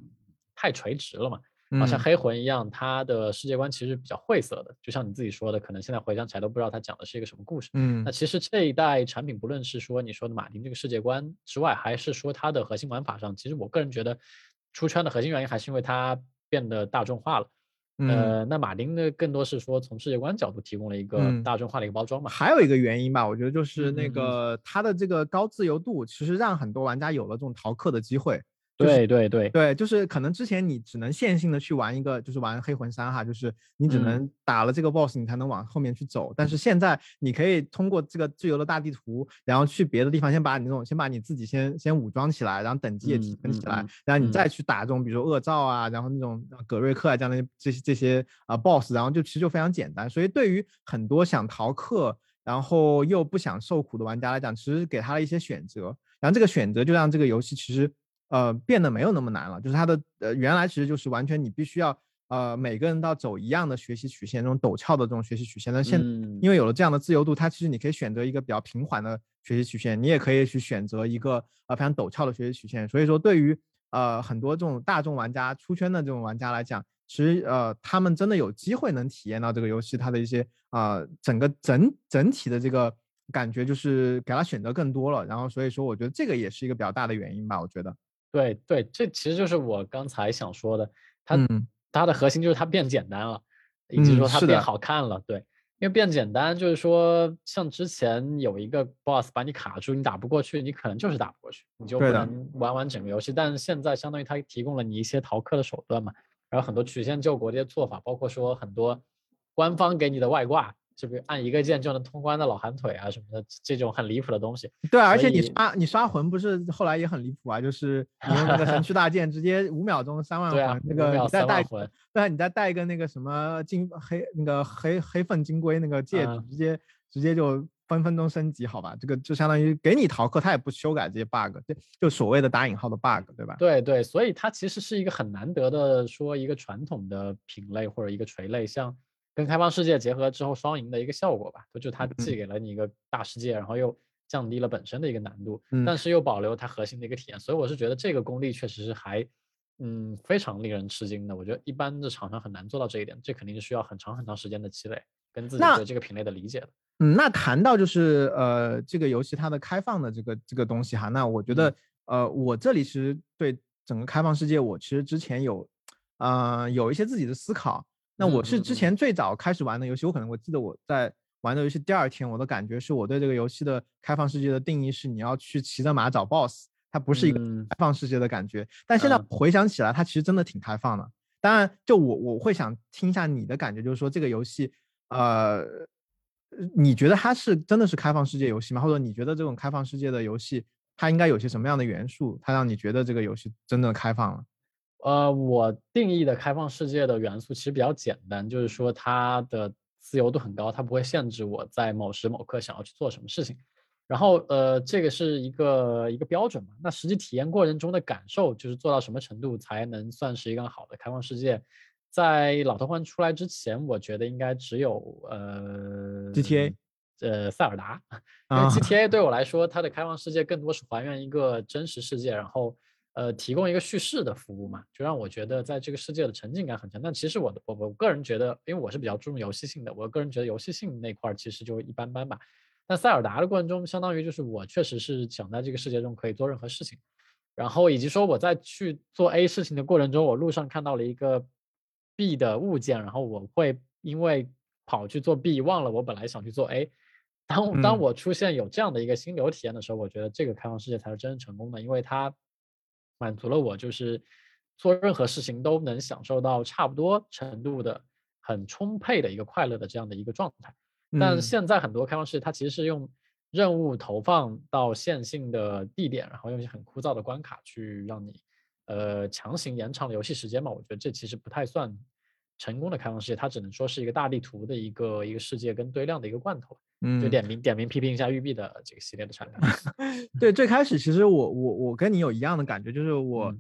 太垂直了嘛。好像黑魂一样，它的世界观其实比较晦涩的，就像你自己说的，可能现在回想起来都不知道它讲的是一个什么故事。嗯，那其实这一代产品，不论是说你说的马丁这个世界观之外，还是说它的核心玩法上，其实我个人觉得出圈的核心原因还是因为它变得大众化了。呃，那马丁呢，更多是说从世界观角度提供了一个大众化的一个包装嘛。还有一个原因吧，我觉得就是那个它的这个高自由度，其实让很多玩家有了这种逃课的机会。对对对对，就是可能之前你只能线性的去玩一个，就是玩黑魂三哈，就是你只能打了这个 boss，你才能往后面去走。但是现在你可以通过这个自由的大地图，然后去别的地方，先把你那种，先把你自己先先武装起来，然后等级也提升起来，然后你再去打这种，比如说恶兆啊，然后那种葛瑞克啊这样的这些这些啊 boss，然后就其实就非常简单。所以对于很多想逃课，然后又不想受苦的玩家来讲，其实给他了一些选择，然后这个选择就让这个游戏其实。呃，变得没有那么难了，就是它的呃，原来其实就是完全你必须要呃，每个人都要走一样的学习曲线，这种陡峭的这种学习曲线。但现因为有了这样的自由度，它其实你可以选择一个比较平缓的学习曲线，你也可以去选择一个呃非常陡峭的学习曲线。所以说，对于呃很多这种大众玩家出圈的这种玩家来讲，其实呃他们真的有机会能体验到这个游戏它的一些啊整个整整体的这个感觉，就是给他选择更多了。然后所以说，我觉得这个也是一个比较大的原因吧，我觉得。对对，这其实就是我刚才想说的，它它的核心就是它变简单了，以及说它变好看了。对，因为变简单，就是说像之前有一个 boss 把你卡住，你打不过去，你可能就是打不过去，你就不能玩完整个游戏。但是现在相当于它提供了你一些逃课的手段嘛，然后很多曲线救国这些做法，包括说很多官方给你的外挂，是不是按一个键就能通关的老寒腿啊什么的这种很离谱的东西。对，而且你刷你刷魂不是后来也很离谱啊，就是你用那个神 区大剑直接五秒钟三万对啊魂，，那个你再带魂，对啊，你再带一个那个什么金黑那个黑黑凤金龟那个戒指，嗯直接直接就分分钟升级，好吧？这个就相当于给你逃课，他也不修改这些 bug，就就所谓的打引号的 bug，对吧？对对，所以它其实是一个很难得的说一个传统的品类或者一个垂类，像跟开放世界结合之后双赢的一个效果吧。就它既嗯给了你一个大世界，然后又降低了本身的一个难度，嗯但是又保留它核心的一个体验。所以我是觉得这个功力确实是还嗯非常令人吃惊的。我觉得一般的厂商很难做到这一点，这肯定是需要很长很长时间的积累跟自己那对这个品类的理解的。嗯，那谈到就是呃这个游戏它的开放的这个这个东西哈，那我觉得、呃我这里其实对整个开放世界，我其实之前有呃有一些自己的思考。那我是之前最早开始玩的游戏，我可能我记得我在玩的游戏第二天，我的感觉是我对这个游戏的开放世界的定义是你要去骑着马找 BOSS，它不是一个嗯开放世界的感觉。但现在嗯回想起来，它其实真的挺开放的。当然，就我我会想听一下你的感觉，就是说这个游戏，呃，呃你觉得它是真的是开放世界游戏吗？或者你觉得这种开放世界的游戏，它应该有些什么样的元素，它让你觉得这个游戏真的开放了？呃，我定义的开放世界的元素其实比较简单，就是说它的自由度很高，它不会限制我在某时某刻想要去做什么事情。然后呃，这个是一个一个标准嘛。那实际体验过程中的感受，就是做到什么程度才能算是一个好的开放世界？在老头环出来之前，我觉得应该只有呃 GTA 呃塞尔达，因为啊 GTA 对我来说，它的开放世界更多是还原一个真实世界，然后呃提供一个叙事的服务嘛，就让我觉得在这个世界的沉浸感很强。但其实我的我我个人觉得，因为我是比较注重游戏性的，我个人觉得游戏性那块儿其实就一般般吧。但塞尔达的过程中，相当于就是我确实是想在这个世界中可以做任何事情，然后以及说我在去做 A 事情的过程中，我路上看到了一个 B 的物件，然后我会因为跑去做 B，忘了我本来想去做 A。当当嗯我出现有这样的一个心流体验的时候，我觉得这个开放世界才是真正成功的，因为它满足了我就是做任何事情都能享受到差不多程度的很充沛的一个快乐的这样的一个状态。但嗯现在很多开放世界，它其实是用任务投放到线性的地点，然后用一些很枯燥的关卡去让你呃强行延长游戏时间嘛。我觉得这其实不太算成功的开放世界，它只能说是一个大地图的一个一个世界跟堆量的一个罐头。嗯就嗯，点名点名批评一下育碧的这个系列的产品。对，最开始其实我我我跟你有一样的感觉，就是我，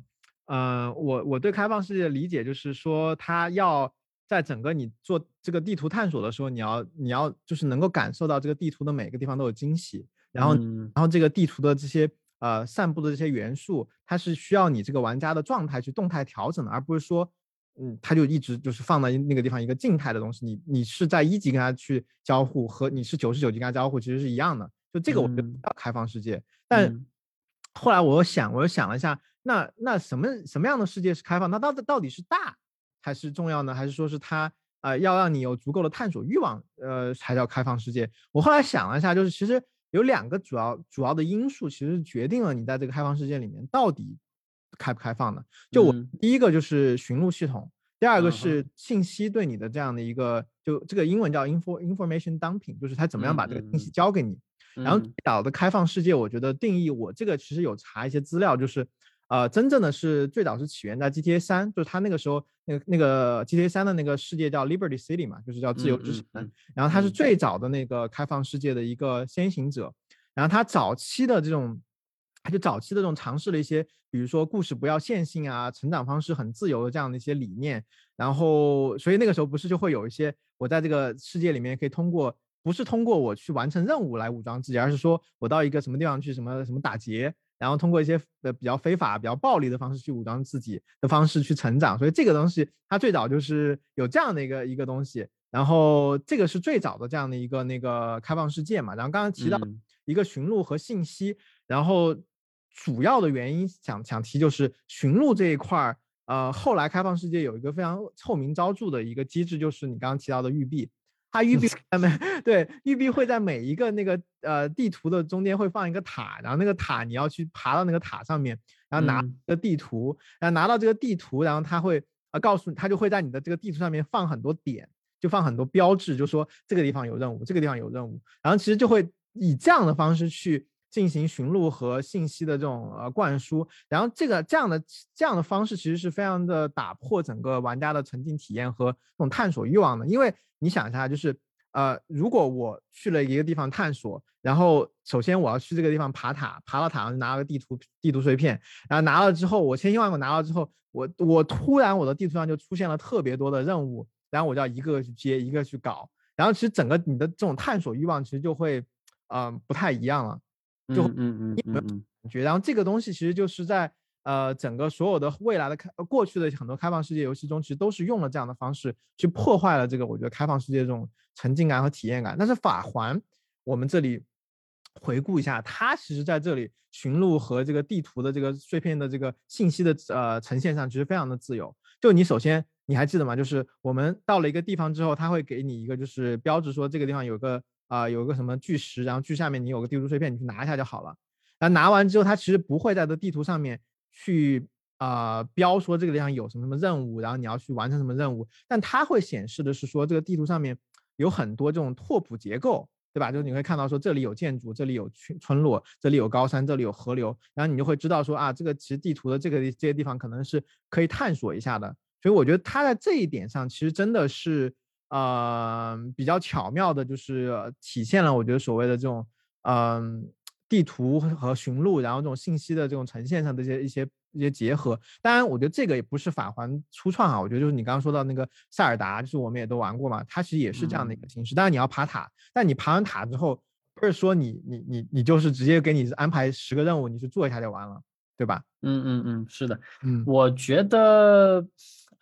嗯呃，我我对开放世界的理解就是说，它要在整个你做这个地图探索的时候，你要你要就是能够感受到这个地图的每个地方都有惊喜，然后嗯然后这个地图的这些呃散布的这些元素，它是需要你这个玩家的状态去动态调整的，而不是说，嗯，它就一直就是放在那个地方一个静态的东西，你你是在一级跟它去交互，和你是九十九级跟它交互其实是一样的。就这个我觉得嗯叫开放世界，但嗯后来我又想，我又想了一下，那那什么什么样的世界是开放？那到底到底是大还是重要呢？还是说是它呃要让你有足够的探索欲望，呃才叫开放世界？我后来想了一下，就是其实有两个主要主要的因素，其实决定了你在这个开放世界里面到底开不开放的。就我嗯第一个就是寻路系统，第二个是信息对你的这样的一个，就这个英文叫 info information dumping，就是它怎么样嗯把这个信息交给你。然后嗯岛的开放世界，我觉得定义我这个其实有查一些资料，就是呃，真正的是最早是起源在 GTA 三，就是它那个时候那个那个 GTA 三的那个世界叫 Liberty City 嘛，就是叫自由之城。然后它是嗯最早的那个开放世界的一个先行者，然后它早期的这种，它就早期的这种尝试了一些，比如说故事不要线性啊，成长方式很自由的这样的一些理念，然后所以那个时候不是就会有一些我在这个世界里面可以通过。不是通过我去完成任务来武装自己，而是说我到一个什么地方去什么什么打劫，然后通过一些呃比较非法、比较暴力的方式去武装自己的方式去成长。所以这个东西它最早就是有这样的一个一个东西，然后这个是最早的这样的一个那个开放世界嘛。然后刚刚提到嗯一个寻路和信息，然后主要的原因想想提就是寻路这一块儿，呃，后来开放世界有一个非常臭名昭著的一个机制，就是你刚刚提到的育碧。它育碧在每 对育碧会在每一个那个呃地图的中间会放一个塔，然后那个塔你要去爬到那个塔上面，然后拿嗯。个地图，然后拿到这个地图，然后它会呃告诉你，它就会在你的这个地图上面放很多点，就放很多标志，就说这个地方有任务，这个地方有任务，然后其实就会以这样的方式去进行寻路和信息的这种呃灌输，然后这个这样的这样的方式其实是非常的打破整个玩家的沉浸体验和那种探索欲望的，因为你想一下，就是呃，如果我去了一个地方探索，然后首先我要去这个地方爬塔，爬到塔上拿了个地图地图碎片，然后拿了之后，我千辛万苦拿了之后，我我突然我的地图上就出现了特别多的任务，然后我就要一个个去接，一个去搞，然后其实整个你的这种探索欲望其实就会嗯、不太一样了。就嗯嗯嗯感觉。然后这个东西其实就是在呃整个所有的未来的开呃过去的很多开放世界游戏中，其实都是用了这样的方式去破坏了这个我觉得开放世界这种沉浸感和体验感。但是法环，我们这里回顾一下，它其实在这里寻路和这个地图的这个碎片的这个信息的呃呈现上，其实非常的自由。就你首先你还记得吗？就是我们到了一个地方之后，它会给你一个就是标志说这个地方有个啊、有个什么巨石，然后巨下面你有个地图碎片，你去拿一下就好了。然后拿完之后，它其实不会在这地图上面去啊、标说这个地方有什么什么任务，然后你要去完成什么任务，但它会显示的是说这个地图上面有很多这种拓扑结构，对吧？就是你会看到说这里有建筑，这里有村村落，这里有高山，这里有河流，然后你就会知道说啊，这个其实地图的这个这些地方可能是可以探索一下的。所以我觉得它在这一点上其实真的是呃比较巧妙的，就是呃体现了我觉得所谓的这种嗯、地图和寻路，然后这种信息的这种呈现上的一些一些一些结合。当然，我觉得这个也不是返还初创啊，我觉得就是你刚刚说到那个塞尔达，就是我们也都玩过嘛，它其实也是这样的一个形式。当然你要爬塔，但你爬完塔之后，不是说你你你你就是直接给你安排十个任务，你去做一下就完了，对吧？嗯嗯嗯，是的，嗯我觉得，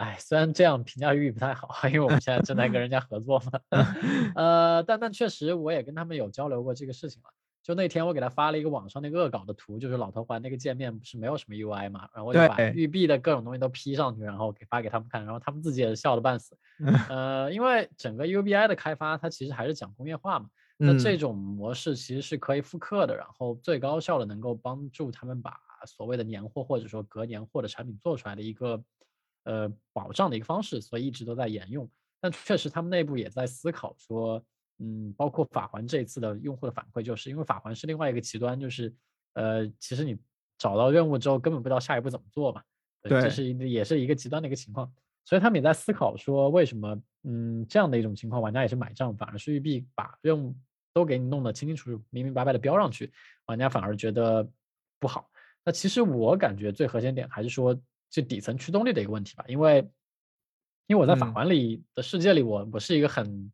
哎，虽然这样评价玉不太好，因为我们现在正在跟人家合作嘛，呃，但但确实我也跟他们有交流过这个事情了。就那天我给他发了一个网上那个恶搞的图，就是老头环那个界面不是没有什么 UI 嘛，然后我就把对。育碧的各种东西都 P 上去，然后给发给他们看，然后他们自己也是笑得半死。呃，因为整个 UBI 的开发它其实还是讲工业化嘛，那这嗯。种模式其实是可以复刻的，然后最高效的能够帮助他们把所谓的年货或者说隔年货的产品做出来的一个呃保障的一个方式，所以一直都在沿用。但确实他们内部也在思考说，嗯，包括法环这一次的用户的反馈，就是因为法环是另外一个极端，就是呃，其实你找到任务之后根本不知道下一步怎么做嘛，对，这是一个也是一个极端的一个情况。所以他们也在思考说，为什么嗯这样的一种情况，玩家也是买账，反而是育碧把任务都给你弄得清清楚楚、明明白白的标上去，玩家反而觉得不好。那其实我感觉最核心点还是说这底层驱动力的一个问题吧，因为因为我在法嗯环里的世界里，我我是一个很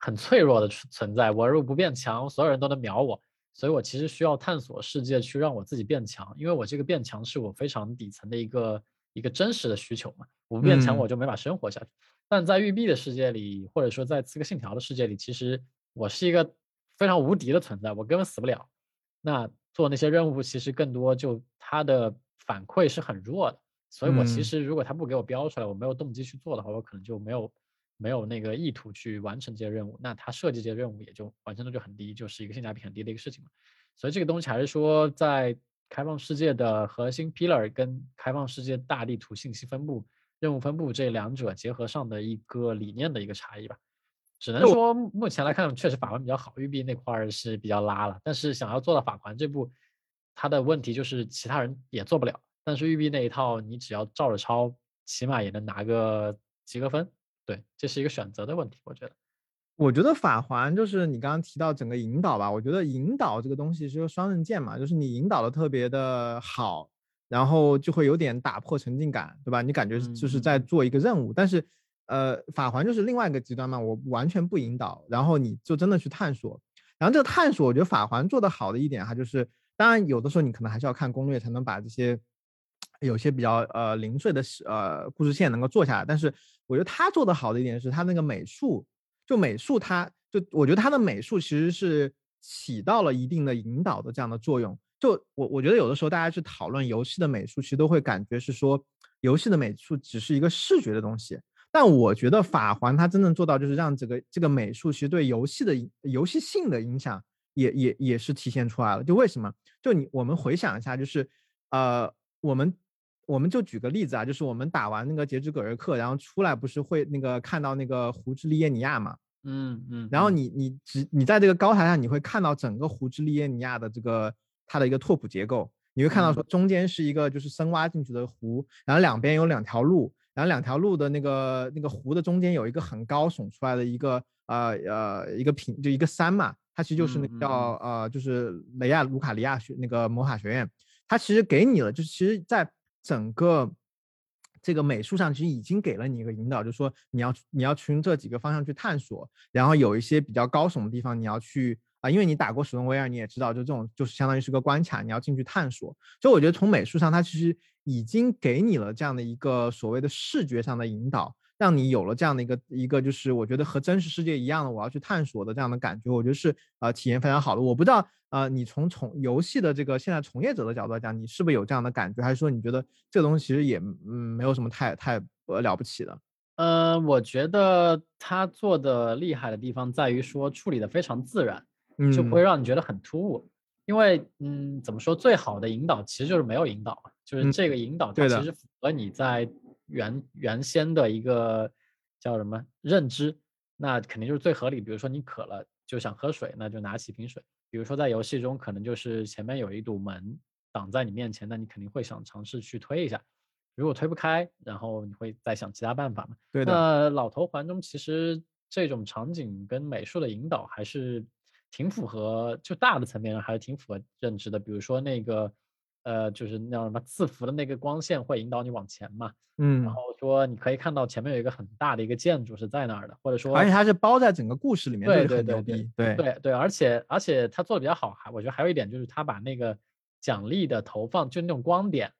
很脆弱的存存在，我如果不变强，所有人都能秒我，所以我其实需要探索世界去让我自己变强，因为我这个变强是我非常底层的一个一个真实的需求嘛，我不变强嗯我就没法生活下去。但在育碧的世界里，或者说在刺客信条的世界里，其实我是一个非常无敌的存在，我根本死不了。那做那些任务其实更多就它的反馈是很弱的，所以我其嗯实如果他不给我标出来，我没有动机去做的话，我可能就没有没有那个意图去完成这些任务，那他设计这些任务也就完成度就很低，就是一个性价比很低的一个事情嘛。所以这个东西还是说在开放世界的核心 pillar 跟开放世界大地图信息分布、任务分布这两者结合上的一个理念的一个差异吧。只能说目目前来看，确实法环比较好，育碧那块儿是比较拉了。但是想要做到法环这步，它的问题就是其他人也做不了。但是育碧那一套，你只要照着抄，起码也能拿个及格分。对，这是一个选择的问题，我觉得。我觉得法环就是你刚刚提到整个引导吧，我觉得引导这个东西是个双刃剑嘛，就是你引导的特别的好，然后就会有点打破沉浸感，对吧？你感觉就是在做一个任务，但是呃，法环就是另外一个极端嘛，我完全不引导，然后你就真的去探索，然后这个探索，我觉得法环做的好的一点哈，就是当然有的时候你可能还是要看攻略才能把这些有些比较呃零碎的呃故事线能够做下来，但是我觉得他做的好的一点是他那个美术，就美术它就我觉得它的美术其实是起到了一定的引导的这样的作用。就我我觉得有的时候大家去讨论游戏的美术，其实都会感觉是说游戏的美术只是一个视觉的东西。但我觉得法环它真正做到就是让这个这个美术其实对游戏的游戏性的影响也也也是体现出来了。就为什么？就你我们回想一下，就是呃我们我们就举个例子啊，就是我们打完那个截止葛瑞克，然后出来不是会那个看到那个胡志利耶尼亚嘛？嗯嗯，然后你你只你在这个高台上，你会看到整个胡志利耶尼亚的这个它的一个拓扑结构，你会看到说中间是一个就是深挖进去的湖，然后两边有两条路，然后两条路的那个那个湖的中间有一个很高耸出来的一个呃呃一个平就一个山嘛，它其实就是那个叫呃就是雷亚卢卡利亚学那个魔法学院，它其实给你了，就是其实在整个。这个美术上其实已经给了你一个引导，就是说你要你要从这几个方向去探索，然后有一些比较高耸的地方你要去啊，因为你打过史东威尔，你也知道，就这种就是相当于是个关卡，你要进去探索。所以我觉得从美术上，它其实已经给你了这样的一个所谓的视觉上的引导。让你有了这样的一个一个，就是我觉得和真实世界一样的，我要去探索的这样的感觉，我觉得是呃体验非常好的。我不知道呃，你从从游戏的这个现在从业者的角度来讲，你是不是有这样的感觉，还是说你觉得这个东西其实也嗯没有什么太太呃了不起的？呃，我觉得他做的厉害的地方在于说处理的非常自然，就不会让你觉得很突兀。因为嗯，怎么说，最好的引导其实就是没有引导嘛，就是这个引导它其实符合你在。原原先的一个叫什么认知，那肯定就是最合理。比如说你渴了就想喝水，那就拿起瓶水。比如说在游戏中，可能就是前面有一堵门挡在你面前，那你肯定会想尝试去推一下。如果推不开，然后你会再想其他办法嘛？对的。那老头环中其实这种场景跟美术的引导还是挺符合，就大的层面上还是挺符合认知的。比如说那个。呃，就是那什么字符的那个光线会引导你往前嘛，嗯，然后说你可以看到前面有一个很大的一个建筑是在那儿的，或者说，而且它是包在整个故事里面，对对对对对对对，而且而且他做的比较好，还我觉得还有一点就是他把那个奖励的投放，就那种光点，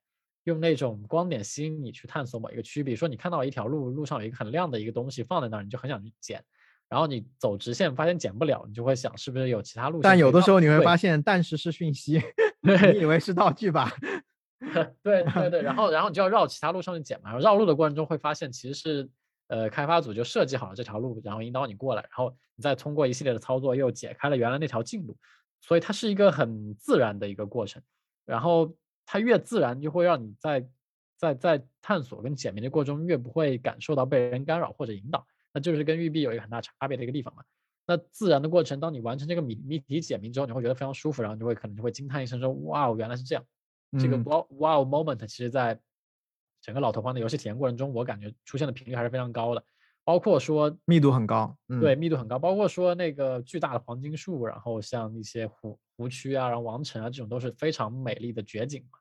用那种光点吸引你去探索某一个区，比如说你看到一条路，路上有一个很亮的一个东西放在那儿，你就很想去捡。然后你走直线发现捡不了，你就会想是不是有其他路线？但有的时候你会发现，但是是讯息，你以为是道具吧？对对对，然后 然后你就要绕其他路上去捡嘛。绕路的过程中会发现，其实是呃开发组就设计好了这条路，然后引导你过来，然后你再通过一系列的操作又解开了原来那条近路，所以它是一个很自然的一个过程。然后它越自然，就会让你在在在探索跟解谜的过程中越不会感受到被人干扰或者引导。那就是跟育碧有一个很大差别的一个地方嘛。那自然的过程，当你完成这个谜谜题解谜之后，你会觉得非常舒服，然后你会可能就会惊叹一声说：“哇哦，原来是这样。”这个哇哇哦 moment，其实在整个老头环的游戏体验过程中，我感觉出现的频率还是非常高的。包括说密度很高，对，密度很高。包括说那个巨大的黄金树，然后像一些湖湖区啊，然后王城啊，这种都是非常美丽的绝景嘛。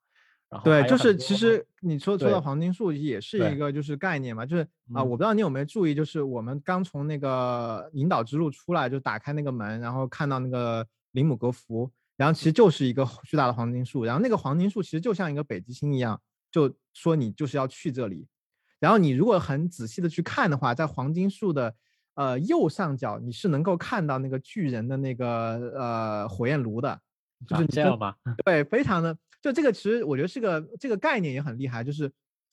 对，就是其实你说说到黄金树也是一个就是概念嘛，就是啊，我不知道你有没有注意，就是我们刚从那个引导之路出来，就打开那个门，然后看到那个林姆格福，然后其实就是一个巨大的黄金树，然后那个黄金树其实就像一个北极星一样，就说你就是要去这里，然后你如果很仔细的去看的话，在黄金树的呃右上角，你是能够看到那个巨人的那个呃火焰炉的，就是这样吗？对，非常的。就这个其实我觉得是个这个概念也很厉害，就是，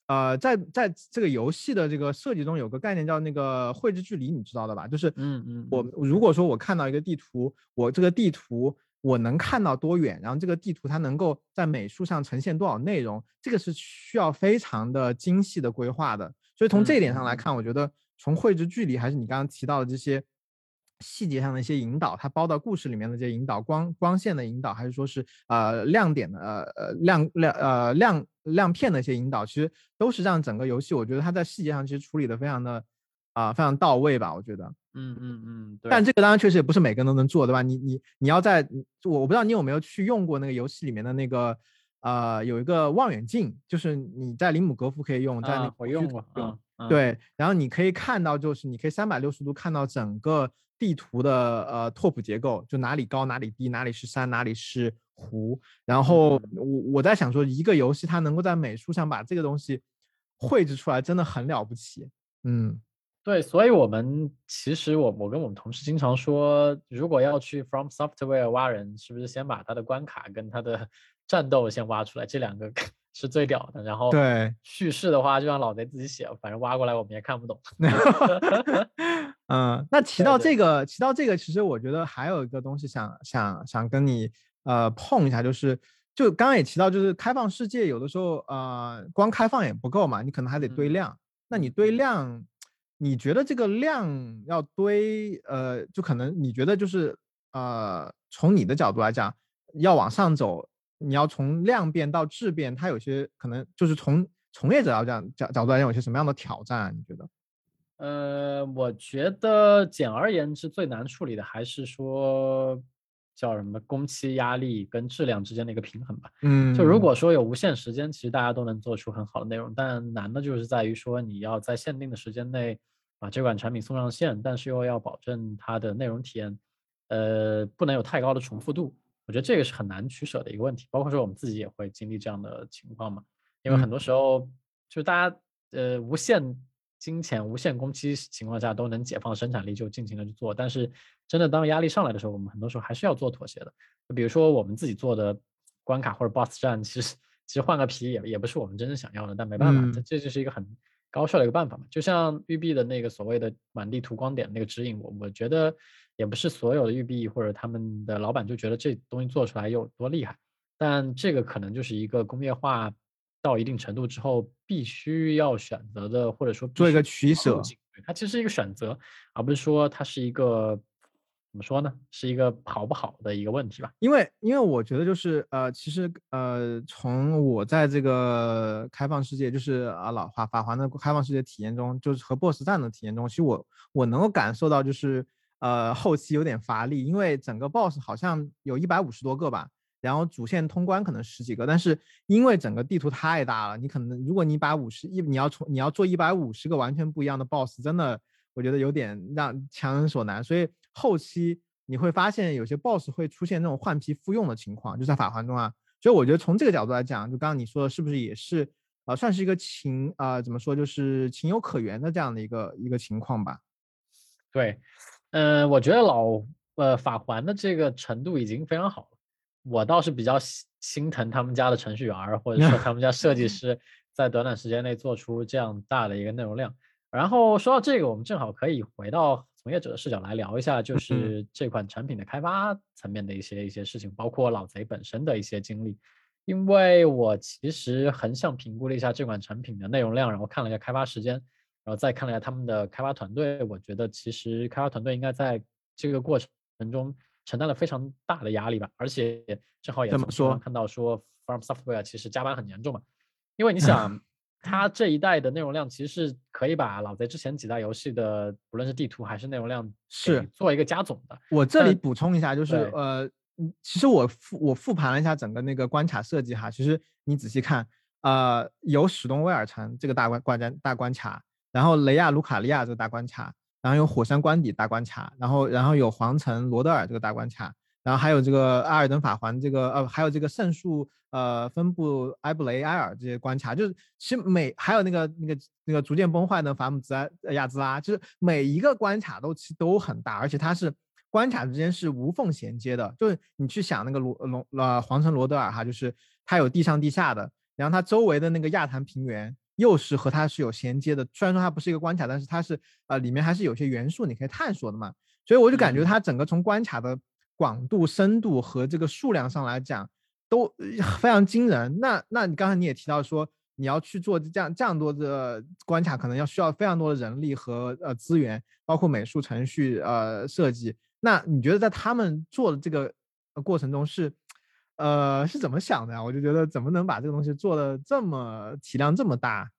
呃，在在这个游戏的这个设计中有个概念叫那个绘制距离，你知道的吧？就是，嗯嗯，我如果说我看到一个地图，我这个地图我能看到多远，然后这个地图它能够在美术上呈现多少内容，这个是需要非常的精细的规划的。所以从这一点上来看，我觉得从绘制距离还是你刚刚提到的这些。细节上的一些引导，它包到故事里面的这些引导，光光线的引导，还是说是呃亮点的呃呃亮亮呃亮亮片的一些引导，其实都是让整个游戏，我觉得它在细节上其实处理的非常的啊非常到位吧，我觉得。嗯嗯嗯。但这个当然确实也不是每个人都能做，对吧？你你你要在，我我不知道你有没有去用过那个游戏里面的那个呃有一个望远镜，就是你在林姆格夫可以用，在那我用过用。对，然后你可以看到，就是你可以三百六十度看到整个。地图的呃拓扑结构，就哪里高哪里低，哪里是山哪里是湖。然后我我在想说，一个游戏它能够在美术上把这个东西绘制出来，真的很了不起。嗯，对，所以我们其实我我跟我们同事经常说，如果要去 From Software 挖人，是不是先把他的关卡跟他的 战斗先挖出来，这两个是最屌的。然后对叙事的话，就让老贼自己写，反正挖过来我们也看不懂。嗯，那提到这个，提到这个，其实我觉得还有一个东西想想想跟你呃碰一下，就是就刚刚也提到，就是开放世界有的时候呃，光开放也不够嘛，你可能还得堆量。那你堆量，你觉得这个量要堆，呃，就可能你觉得就是呃，从你的角度来讲，要往上走，你要从量变到质变，它有些可能就是从从业者要这样角角度来讲，有些什么样的挑战？啊？你觉得？呃，我觉得简而言之，最难处理的还是说叫什么工期压力跟质量之间的一个平衡吧。嗯，就如果说有无限时间，其实大家都能做出很好的内容，但难的就是在于说你要在限定的时间内把这款产品送上线，但是又要保证它的内容体验，呃，不能有太高的重复度。我觉得这个是很难取舍的一个问题。包括说我们自己也会经历这样的情况嘛，因为很多时候就大家呃无限。金钱无限工期情况下都能解放生产力就尽情的去做，但是真的当压力上来的时候，我们很多时候还是要做妥协的。就比如说我们自己做的关卡或者 BOSS 战，其实其实换个皮也也不是我们真正想要的，但没办法，这这就是一个很高效的一个办法嘛。就像育碧的那个所谓的满地图光点那个指引，我我觉得也不是所有的育碧或者他们的老板就觉得这东西做出来有多厉害，但这个可能就是一个工业化。到一定程度之后，必须要选择的，或者说做一个取舍，它其实是一个选择，而不是说它是一个怎么说呢？是一个好不好的一个问题吧？因为，因为我觉得就是呃，其实呃，从我在这个开放世界，就是啊老法法环的开放世界体验中，就是和 BOSS 战的体验中，其实我我能够感受到，就是呃后期有点乏力，因为整个 BOSS 好像有一百五十多个吧。然后主线通关可能十几个，但是因为整个地图太大了，你可能如果你把五十一你要从你要做一百五十个完全不一样的 BOSS，真的我觉得有点让强人所难。所以后期你会发现有些 BOSS 会出现那种换皮复用的情况，就在法环中啊。所以我觉得从这个角度来讲，就刚刚你说的是不是也是啊，算是一个情啊怎么说就是情有可原的这样的一个一个情况吧？对，嗯，我觉得老呃法环的这个程度已经非常好了。我倒是比较心心疼他们家的程序员，或者说他们家 设计师，在短短时间内做出这样大的一个内容量。然后说到这个，我们正好可以回到从业者的视角来聊一下，就是这款产品的开发层面的一些一些事情，包括老贼本身的一些经历。因为我其实横向评估了一下这款产品的内容量，然后看了一下开发时间，然后再看了一下他们的开发团队，我觉得其实开发团队应该在这个过程中。承担了非常大的压力吧，而且正好也从说看到说，From Software 其实加班很严重嘛，因为你想，它这一代的内容量其实是可以把老贼之前几代游戏的，不论是地图还是内容量，是做一个加总的。我这里补充一下，就是呃，其实我复我复盘了一下整个那个关卡设计哈，其实你仔细看，呃，有史东威尔城这个大关关大关卡，然后雷亚卢卡利亚这个大关卡。然后有火山关底大关卡，然后然后有皇城罗德尔这个大关卡，然后还有这个阿尔登法环这个呃，还有这个圣树呃分布埃布雷埃尔这些关卡，就是其实每还有那个那个那个逐渐崩坏的法姆兹亚兹拉，就是每一个关卡都其实都很大，而且它是关卡之间是无缝衔接的，就是你去想那个罗罗呃皇城罗德尔哈，就是它有地上地下的，然后它周围的那个亚坛平原。又是和它是有衔接的，虽然说它不是一个关卡，但是它是呃里面还是有些元素你可以探索的嘛，所以我就感觉它整个从关卡的广度、深度和这个数量上来讲都非常惊人。那那你刚才你也提到说你要去做这样这样多的关卡，可能要需要非常多的人力和呃资源，包括美术、程序、呃设计。那你觉得在他们做的这个过程中是？呃，是怎么想的呀？我就觉得怎么能把这个东西做的这么体量这么大？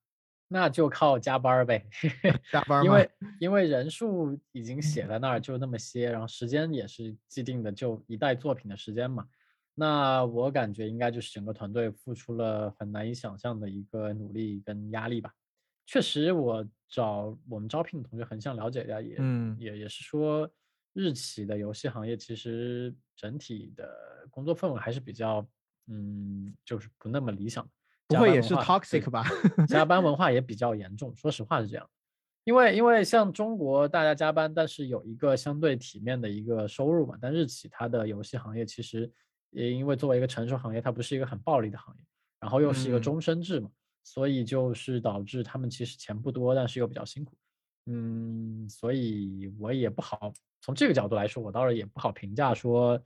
那就靠加班呗，加班。因 为因为人数已经写在那儿，就那么些，然后时间也是既定的，就一代作品的时间嘛。那我感觉应该就是整个团队付出了很难以想象的一个努力跟压力吧。确实，我找我们招聘的同学很想了解一下，也也也是说。日企的游戏行业其实整体的工作氛围还是比较，嗯，就是不那么理想。不会也是 toxic 吧？加班文化也比较严重，说实话是这样。因为因为像中国大家加班，但是有一个相对体面的一个收入嘛。但日企它的游戏行业其实也因为作为一个成熟行业，它不是一个很暴利的行业，然后又是一个终身制嘛，所以就是导致他们其实钱不多，但是又比较辛苦。嗯，所以我也不好从这个角度来说，我倒是也不好评价说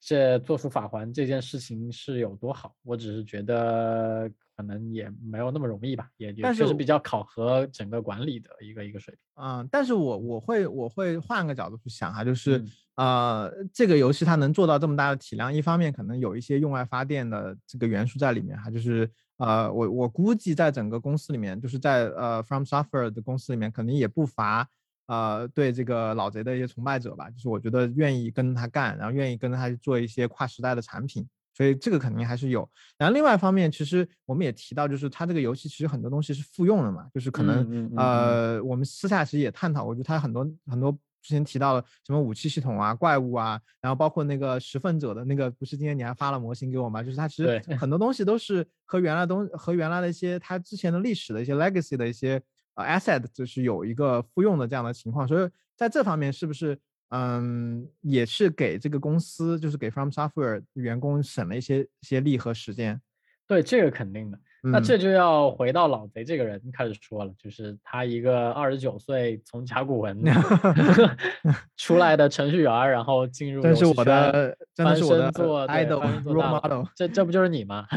这做出法环这件事情是有多好，我只是觉得可能也没有那么容易吧，也也确实比较考核整个管理的一个一个水平。嗯，但是我我会我会换个角度去想哈，就是、嗯呃，这个游戏它能做到这么大的体量，一方面可能有一些用外发电的这个元素在里面哈，就是呃，我我估计在整个公司里面，就是在呃 From Software 的公司里面，肯定也不乏呃对这个老贼的一些崇拜者吧，就是我觉得愿意跟他干，然后愿意跟着他去做一些跨时代的产品。所以这个肯定还是有，然后另外一方面，其实我们也提到，就是它这个游戏其实很多东西是复用的嘛，就是可能、嗯嗯嗯呃，我们私下其实也探讨过，就它很多很多之前提到了什么武器系统啊、怪物啊，然后包括那个拾粪者的那个，不是今天你还发了模型给我吗？就是它其实很多东西都是和原来东和原来的一些它之前的历史的一些 legacy 的一些呃 asset，就是有一个复用的这样的情况，所以在这方面是不是？嗯，也是给这个公司，就是给 From Software 员工省了一些一些力和时间。对，这个肯定的。那嗯这就要回到老贼这个人开始说了，就是他一个二十九岁从甲骨文 出来的程序员，然后进入真是我的，真是我的身做对 idol 翻身做 role model。这这不就是你吗？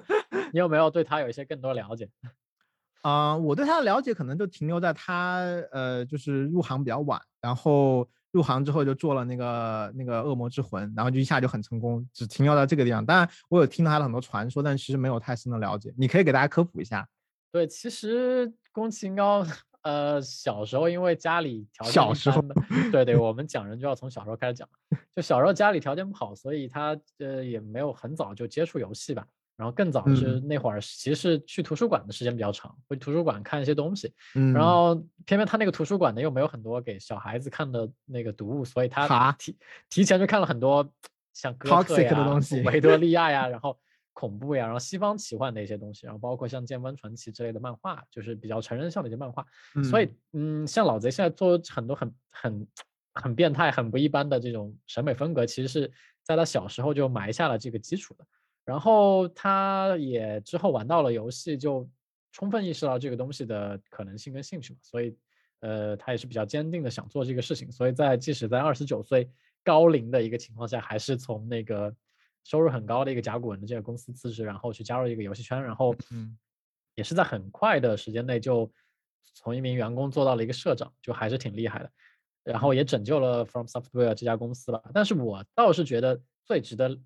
你有没有对他有一些更多了解？啊、我对他的了解可能就停留在他呃，就是入行比较晚，然后入行之后就做了那个那个恶魔之魂，然后就一下就很成功，只停留在这个地方。当然，我有听到他的很多传说，但其实没有太深的了解。你可以给大家科普一下。对，其实宫崎英高，呃，小时候因为家里条件小时候，对对，我们讲人就要从小时候开始讲，就小时候家里条件不好，所以他呃也没有很早就接触游戏吧。然后更早是那会儿其实是去图书馆的时间比较长，会图书馆看一些东西，嗯，然后偏偏他那个图书馆呢又没有很多给小孩子看的那个读物，所以他提提前就看了很多像哥特呀、的东西维多利亚呀，然后恐怖呀，然后西方奇幻的一些东西，然后包括像《剑锋传奇》之类的漫画，就是比较成人向的一些漫画。嗯所以，嗯，像老贼现在做很多很很很变态、很不一般的这种审美风格，其实是在他小时候就埋下了这个基础的。然后他也之后玩到了游戏，就充分意识到这个东西的可能性跟兴趣嘛，所以，呃，他也是比较坚定的想做这个事情。所以在即使在二十九岁高龄的一个情况下，还是从那个收入很高的一个甲骨文的这个公司辞职，然后去加入一个游戏圈，然后，嗯，也是在很快的时间内就从一名员工做到了一个社长，就还是挺厉害的。然后也拯救了 From Software 这家公司了。但是我倒是觉得最值得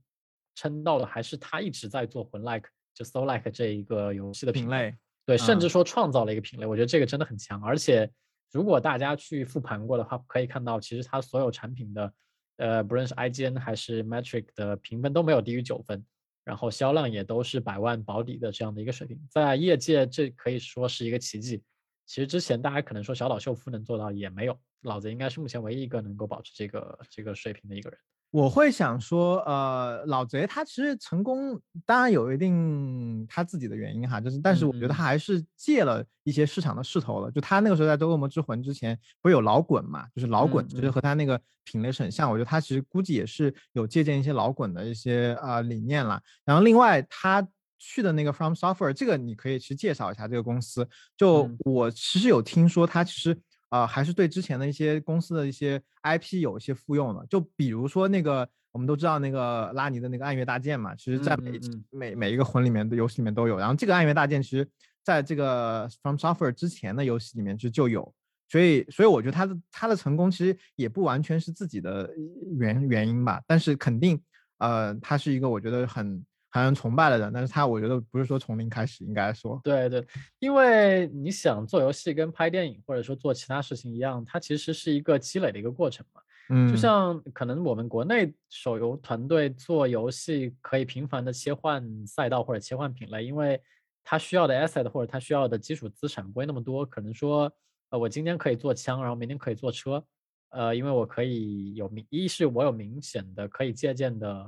称道的还是他一直在做魂 like 就 Soul like 这一个游戏的品类，对，甚至嗯说创造了一个品类，我觉得这个真的很强。而且如果大家去复盘过的话，可以看到其实它所有产品的，呃，不论是 IGN 还是 Metric 的评分都没有低于九分，然后销量也都是百万保底的这样的一个水平，在业界这可以说是一个奇迹。其实之前大家可能说小岛秀夫能做到，也没有，老子应该是目前唯一一个能够保持这个这个水平的一个人。我会想说，呃，老贼他其实成功，当然有一定他自己的原因哈，就是，但是我觉得嗯他还是借了一些市场的势头了。就他那个时候在做《恶魔之魂》之前，不是有老滚嘛，就是老滚，嗯其实和他那个品类是很像。我觉得他其实估计也是有借鉴一些老滚的一些啊、呃理念啦。然后另外他去的那个 From Software，这个你可以去介绍一下这个公司。就嗯我其实有听说，他其实啊、呃还是对之前的一些公司的一些 IP 有一些复用的。就比如说那个我们都知道那个拉尼的那个暗月大剑嘛，其实在每、嗯嗯嗯每每一个魂里面的游戏里面都有。然后这个暗月大剑其实在这个 From Software 之前的游戏里面其实就有。所以，所以我觉得他的他的成功其实也不完全是自己的原原因吧，但是肯定，呃，他是一个我觉得很很让人崇拜的人，但是他我觉得不是说从零开始，应该说，对对，因为你想做游戏跟拍电影或者说做其他事情一样，它其实是一个积累的一个过程嘛。嗯，就像可能我们国内手游团队做游戏可以频繁的切换赛道或者切换品类，因为它需要的 asset 或者它需要的基础资产不会那么多。可能说，呃，我今天可以做枪，然后明天可以做车，呃，因为我可以有明，一是我有明显的可以借鉴的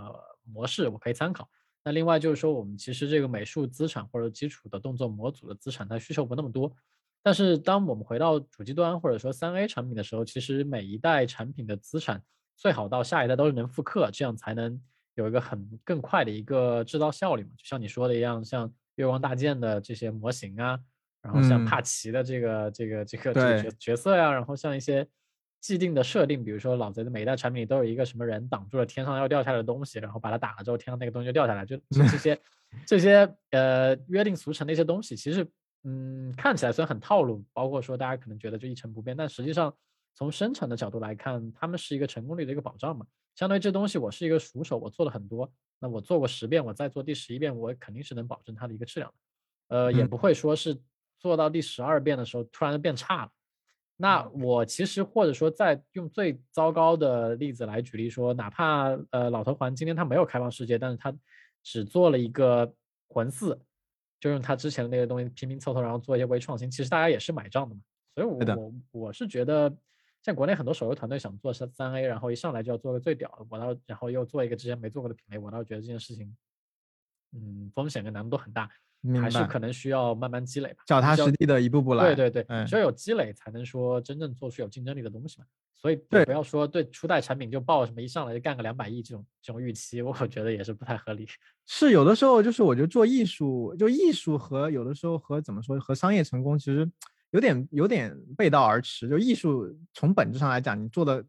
模式，我可以参考。那另外就是说，我们其实这个美术资产或者基础的动作模组的资产，它需求不那么多。但是当我们回到主机端或者说三 A 产品的时候，其实每一代产品的资产最好到下一代都是能复刻，这样才能有一个很更快的一个制造效率嘛。就像你说的一样，像月光大剑的这些模型啊，然后像嗯帕奇的这个这个这个这个角角色呀、然后像一些既定的设定，比如说老贼的每一代产品里都有一个什么人挡住了天上要掉下来的东西，然后把它打了之后，天上那个东西就掉下来，就就 这些这些呃约定俗成的一些东西，其实嗯看起来虽然很套路，包括说大家可能觉得就一成不变，但实际上从生产的角度来看，他们是一个成功率的一个保障嘛。相当于这东西我是一个熟手，我做了很多，那我做过十遍，我再做第十一遍，我肯定是能保证它的一个质量的，呃，也嗯不会说是做到第十二遍的时候突然就变差了。那我其实或者说再用最糟糕的例子来举例说，哪怕呃老头环今天他没有开放世界，但是他只做了一个魂四，就用他之前的那个东西拼拼凑凑，然后做一些微创新，其实大家也是买账的嘛。所以我对的。我我是觉得，像国内很多手游团队想做三三 A，然后一上来就要做个最屌的，我倒然后又做一个之前没做过的品类，我倒觉得这件事情，嗯，风险跟难度都很大，还是可能需要慢慢积累吧。脚踏实地的一步步来。对对对，嗯只有有积累才能说真正做出有竞争力的东西嘛。所以对不要说对初代产品就抱什么一上来就干个两百亿这种这种预期，我觉得也是不太合理。是有的时候就是我觉得做艺术，就艺术和有的时候和怎么说和商业成功其实有点有点背道而驰。就艺术从本质上来讲，你做的，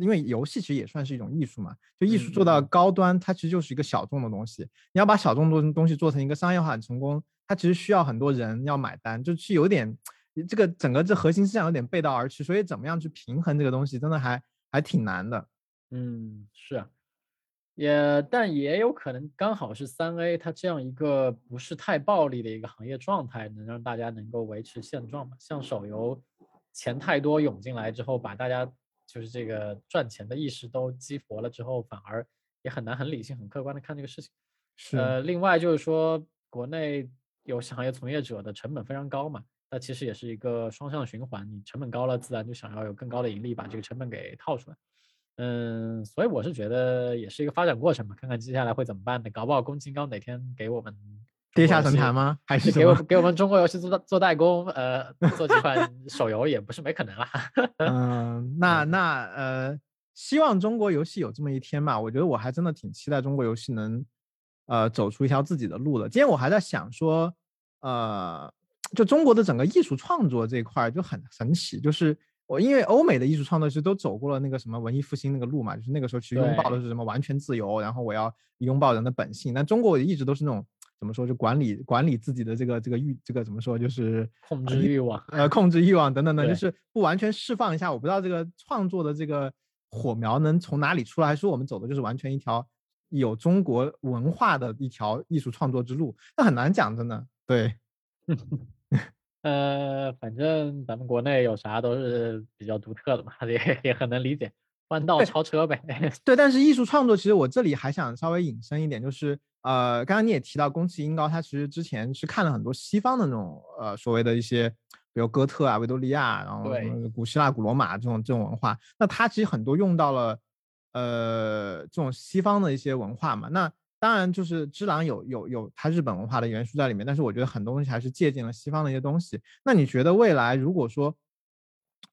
因为游戏其实也算是一种艺术嘛。就艺术做到高端，它其实就是一个小众的东西。你要把小众的东西做成一个商业化很成功，它其实需要很多人要买单，就是有点这个整个这核心思想有点背道而驰。所以怎么样去平衡这个东西，真的还还挺难的。嗯，是啊，也但也有可能刚好是三 A 它这样一个不是太暴利的一个行业状态，能让大家能够维持现状嘛。像手游钱太多涌进来之后，把大家就是这个赚钱的意识都激活了之后，反而也很难很理性、很客观的看这个事情。是，呃，另外就是说，国内游戏行业从业者的成本非常高嘛，那其实也是一个双向循环，你成本高了，自然就想要有更高的盈利，把这个成本给套出来。嗯，所以我是觉得也是一个发展过程嘛，看看接下来会怎么办的，搞不好宫金刚哪天给我们跌下神坛吗？还是给我？给我们中国游戏做做代工，呃，做几款 手游也不是没可能啦。嗯，那那呃，希望中国游戏有这么一天吧。我觉得我还真的挺期待中国游戏能呃走出一条自己的路的。今天我还在想说，呃，就中国的整个艺术创作这一块儿就很神奇，就是我因为欧美的艺术创作其实都走过了那个什么文艺复兴那个路嘛，就是那个时候其实拥抱的是什么完全自由，然后我要拥抱人的本性。但中国一直都是那种怎么说，就管理管理自己的这个这个欲这个怎么说，就是控制欲望，呃控制欲望等等 等，就是不完全释放一下。我不知道这个创作的这个火苗能从哪里出来，还是说我们走的就是完全一条有中国文化的一条艺术创作之路，那很难讲，真的。对，呃，反正咱们国内有啥都是比较独特的嘛，也也很能理解，弯道超车呗。对，但是艺术创作其实我这里还想稍微引申一点，就是呃，刚刚你也提到宫崎英高，他其实之前是看了很多西方的那种呃所谓的一些，比如哥特啊、维多利亚，然后古希腊、古罗马这种这种文化，那他其实很多用到了呃这种西方的一些文化嘛。那当然就是《只狼》有有有它日本文化的元素在里面，但是我觉得很多东西还是借鉴了西方的一些东西。那你觉得未来如果说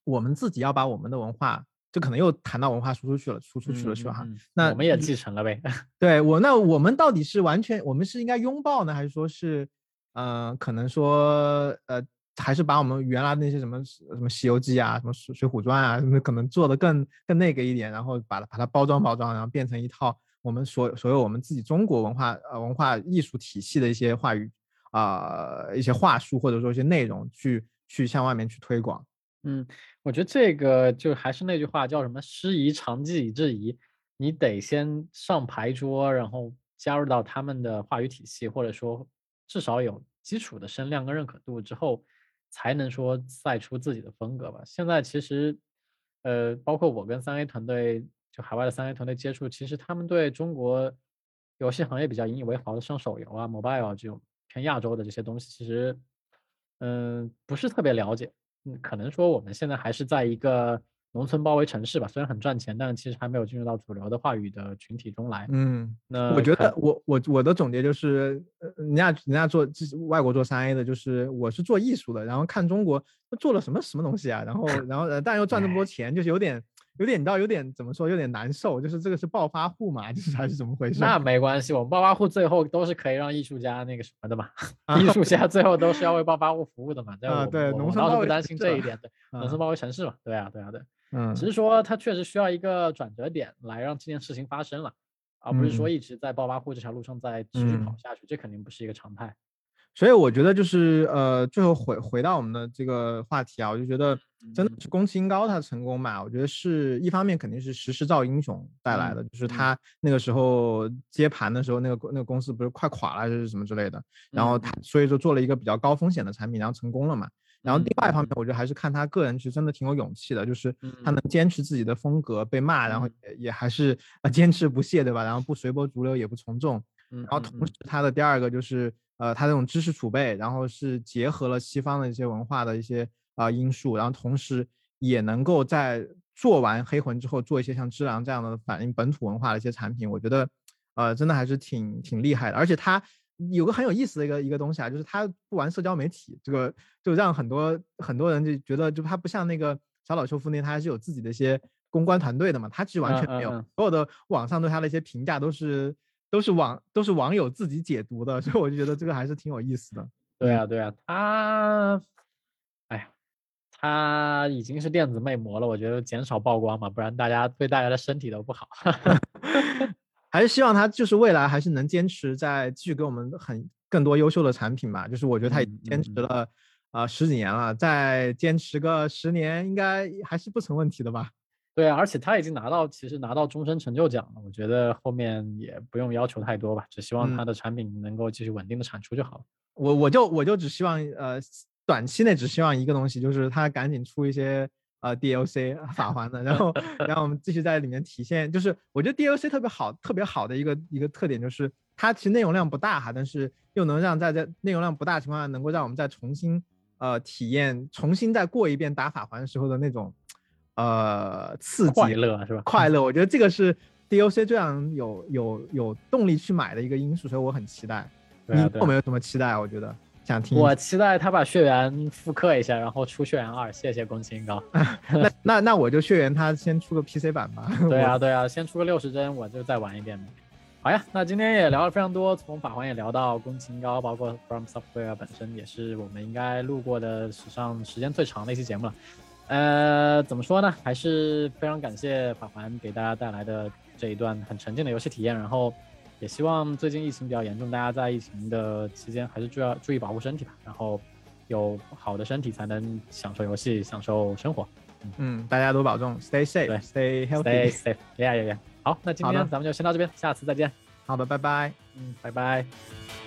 我们自己要把我们的文化，就可能又谈到文化输出去了，输出去了是吧？那我们也继承了呗。对我，那我们到底是完全，我们是应该拥抱呢，还是说是，呃，可能说，呃，还是把我们原来那些什么什么《西游记》啊，什么《水水浒传》啊，什么可能做的更更那个一点，然后把它把它包装包装，然后变成一套我们所所有我们自己中国文化呃文化艺术体系的一些话语啊、一些话术或者说一些内容去去向外面去推广。嗯，我觉得这个就还是那句话，叫什么“师夷长技以制夷”，你得先上牌桌，然后加入到他们的话语体系，或者说至少有基础的声量跟认可度之后，才能说赛出自己的风格吧。现在其实，呃，包括我跟三 A 团队，就海外的三 A 团队接触，其实他们对中国游戏行业比较引以为豪的，像手游啊、mobile 啊这种偏亚洲的这些东西，其实，嗯、不是特别了解。嗯，可能说我们现在还是在一个农村包围城市吧，虽然很赚钱，但其实还没有进入到主流的话语的群体中来。嗯，那我觉得我我我的总结就是，呃，人家人家做外国做三 A 的，就是我是做艺术的，然后看中国做了什么什么东西啊，然后然后呃，但又赚这么多钱，就是有点有点你知道有点怎么说，有点难受，就是这个是暴发户嘛，就是还是怎么回事？那没关系，我们暴发户最后都是可以让艺术家那个什么的嘛，啊 艺术家最后都是要为暴发户服务的嘛。这啊对我倒是不担心这一点，对，农啊村包围城市嘛，对啊，对啊，对。嗯，只是说它确实需要一个转折点来让这件事情发生了，而不是说嗯一直在暴发户这条路上再持续跑嗯下去，这肯定不是一个常态。所以我觉得就是呃，最后回回到我们的这个话题啊，我就觉得真的嗯是宫崎英高他成功嘛，我觉得是一方面肯定是时势造英雄带来的，就是嗯。他那个时候接盘的时候，那个那个公司不是快垮了还是什么之类的，然后嗯他。所以说做了一个比较高风险的产品，然后成功了嘛。然后另外一方面嗯，我觉得还是看他个人其实真的挺有勇气的，就是他嗯。能坚持自己的风格，被骂，然后嗯。也也还是呃坚持不懈，对吧？然后不随波逐流，也不从众。嗯，然后同时，他的第二个就是呃，他这种知识储备，然后是结合了西方的一些文化的一些啊、呃因素，然后同时也能够在做完黑魂之后，做一些像知狼这样的反映本土文化的一些产品，我觉得呃真的还是挺挺厉害的。而且他有个很有意思的一个一个东西啊，就是他不玩社交媒体，这个就让很多很多人就觉得，就他不像那个小岛秀夫那，他还是有自己的一些公关团队的嘛，他其实完全没有，嗯嗯嗯所有的网上对他的一些评价都是都是网都是网友自己解读的，所以我就觉得这个还是挺有意思的。对啊，对啊，他，哎呀，他已经是电子魅魔了，我觉得减少曝光嘛，不然大家对大家的身体都不好。还是希望他就是未来还是能坚持在继续给我们很更多优秀的产品吧。就是我觉得他已经坚持嗯嗯了啊、十几年了，再坚持个十年应该还是不成问题的吧。对啊，而且他已经拿到，其实拿到终身成就奖了，我觉得后面也不用要求太多吧，只希望嗯他的产品能够继续稳定的产出就好了。我我就我就只希望呃短期内只希望一个东西，就是他赶紧出一些呃 DLC 法环的，然后然后我们继续在里面体现。就是我觉得 DLC 特别好特别好的一个一个特点就是它其实内容量不大哈，但是又能让在在内容量不大的情况下，能够让我们再重新呃体验，重新再过一遍打法环时候的那种呃刺激快乐是吧？快乐。我觉得这个是 DOC 最让人有有有动力去买的一个因素，所以我很期待。对啊，对啊你有没有什么期待？我觉得想听我。期待他把血缘复刻一下，然后出血缘二，谢谢宫崎英高。那那那我就血缘他先出个 PC 版吧。对啊，对啊，先出个六十帧，我就再玩一遍呗。好呀，那今天也聊了非常多，从法环也聊到宫崎英高，包括 From Software 本身也是我们应该录过的史上时间最长的一期节目了。呃，怎么说呢？还是非常感谢法环给大家带来的这一段很沉浸的游戏体验，然后也希望最近疫情比较严重，大家在疫情的期间还是注要注意保护身体吧，然后有好的身体才能享受游戏，享受生活。嗯，大家都保重，stay safe，stay Stay healthy。safe, yeah, yeah, yeah. 好，那今天咱们就先到这边，下次再见。好的，拜拜。嗯，拜拜。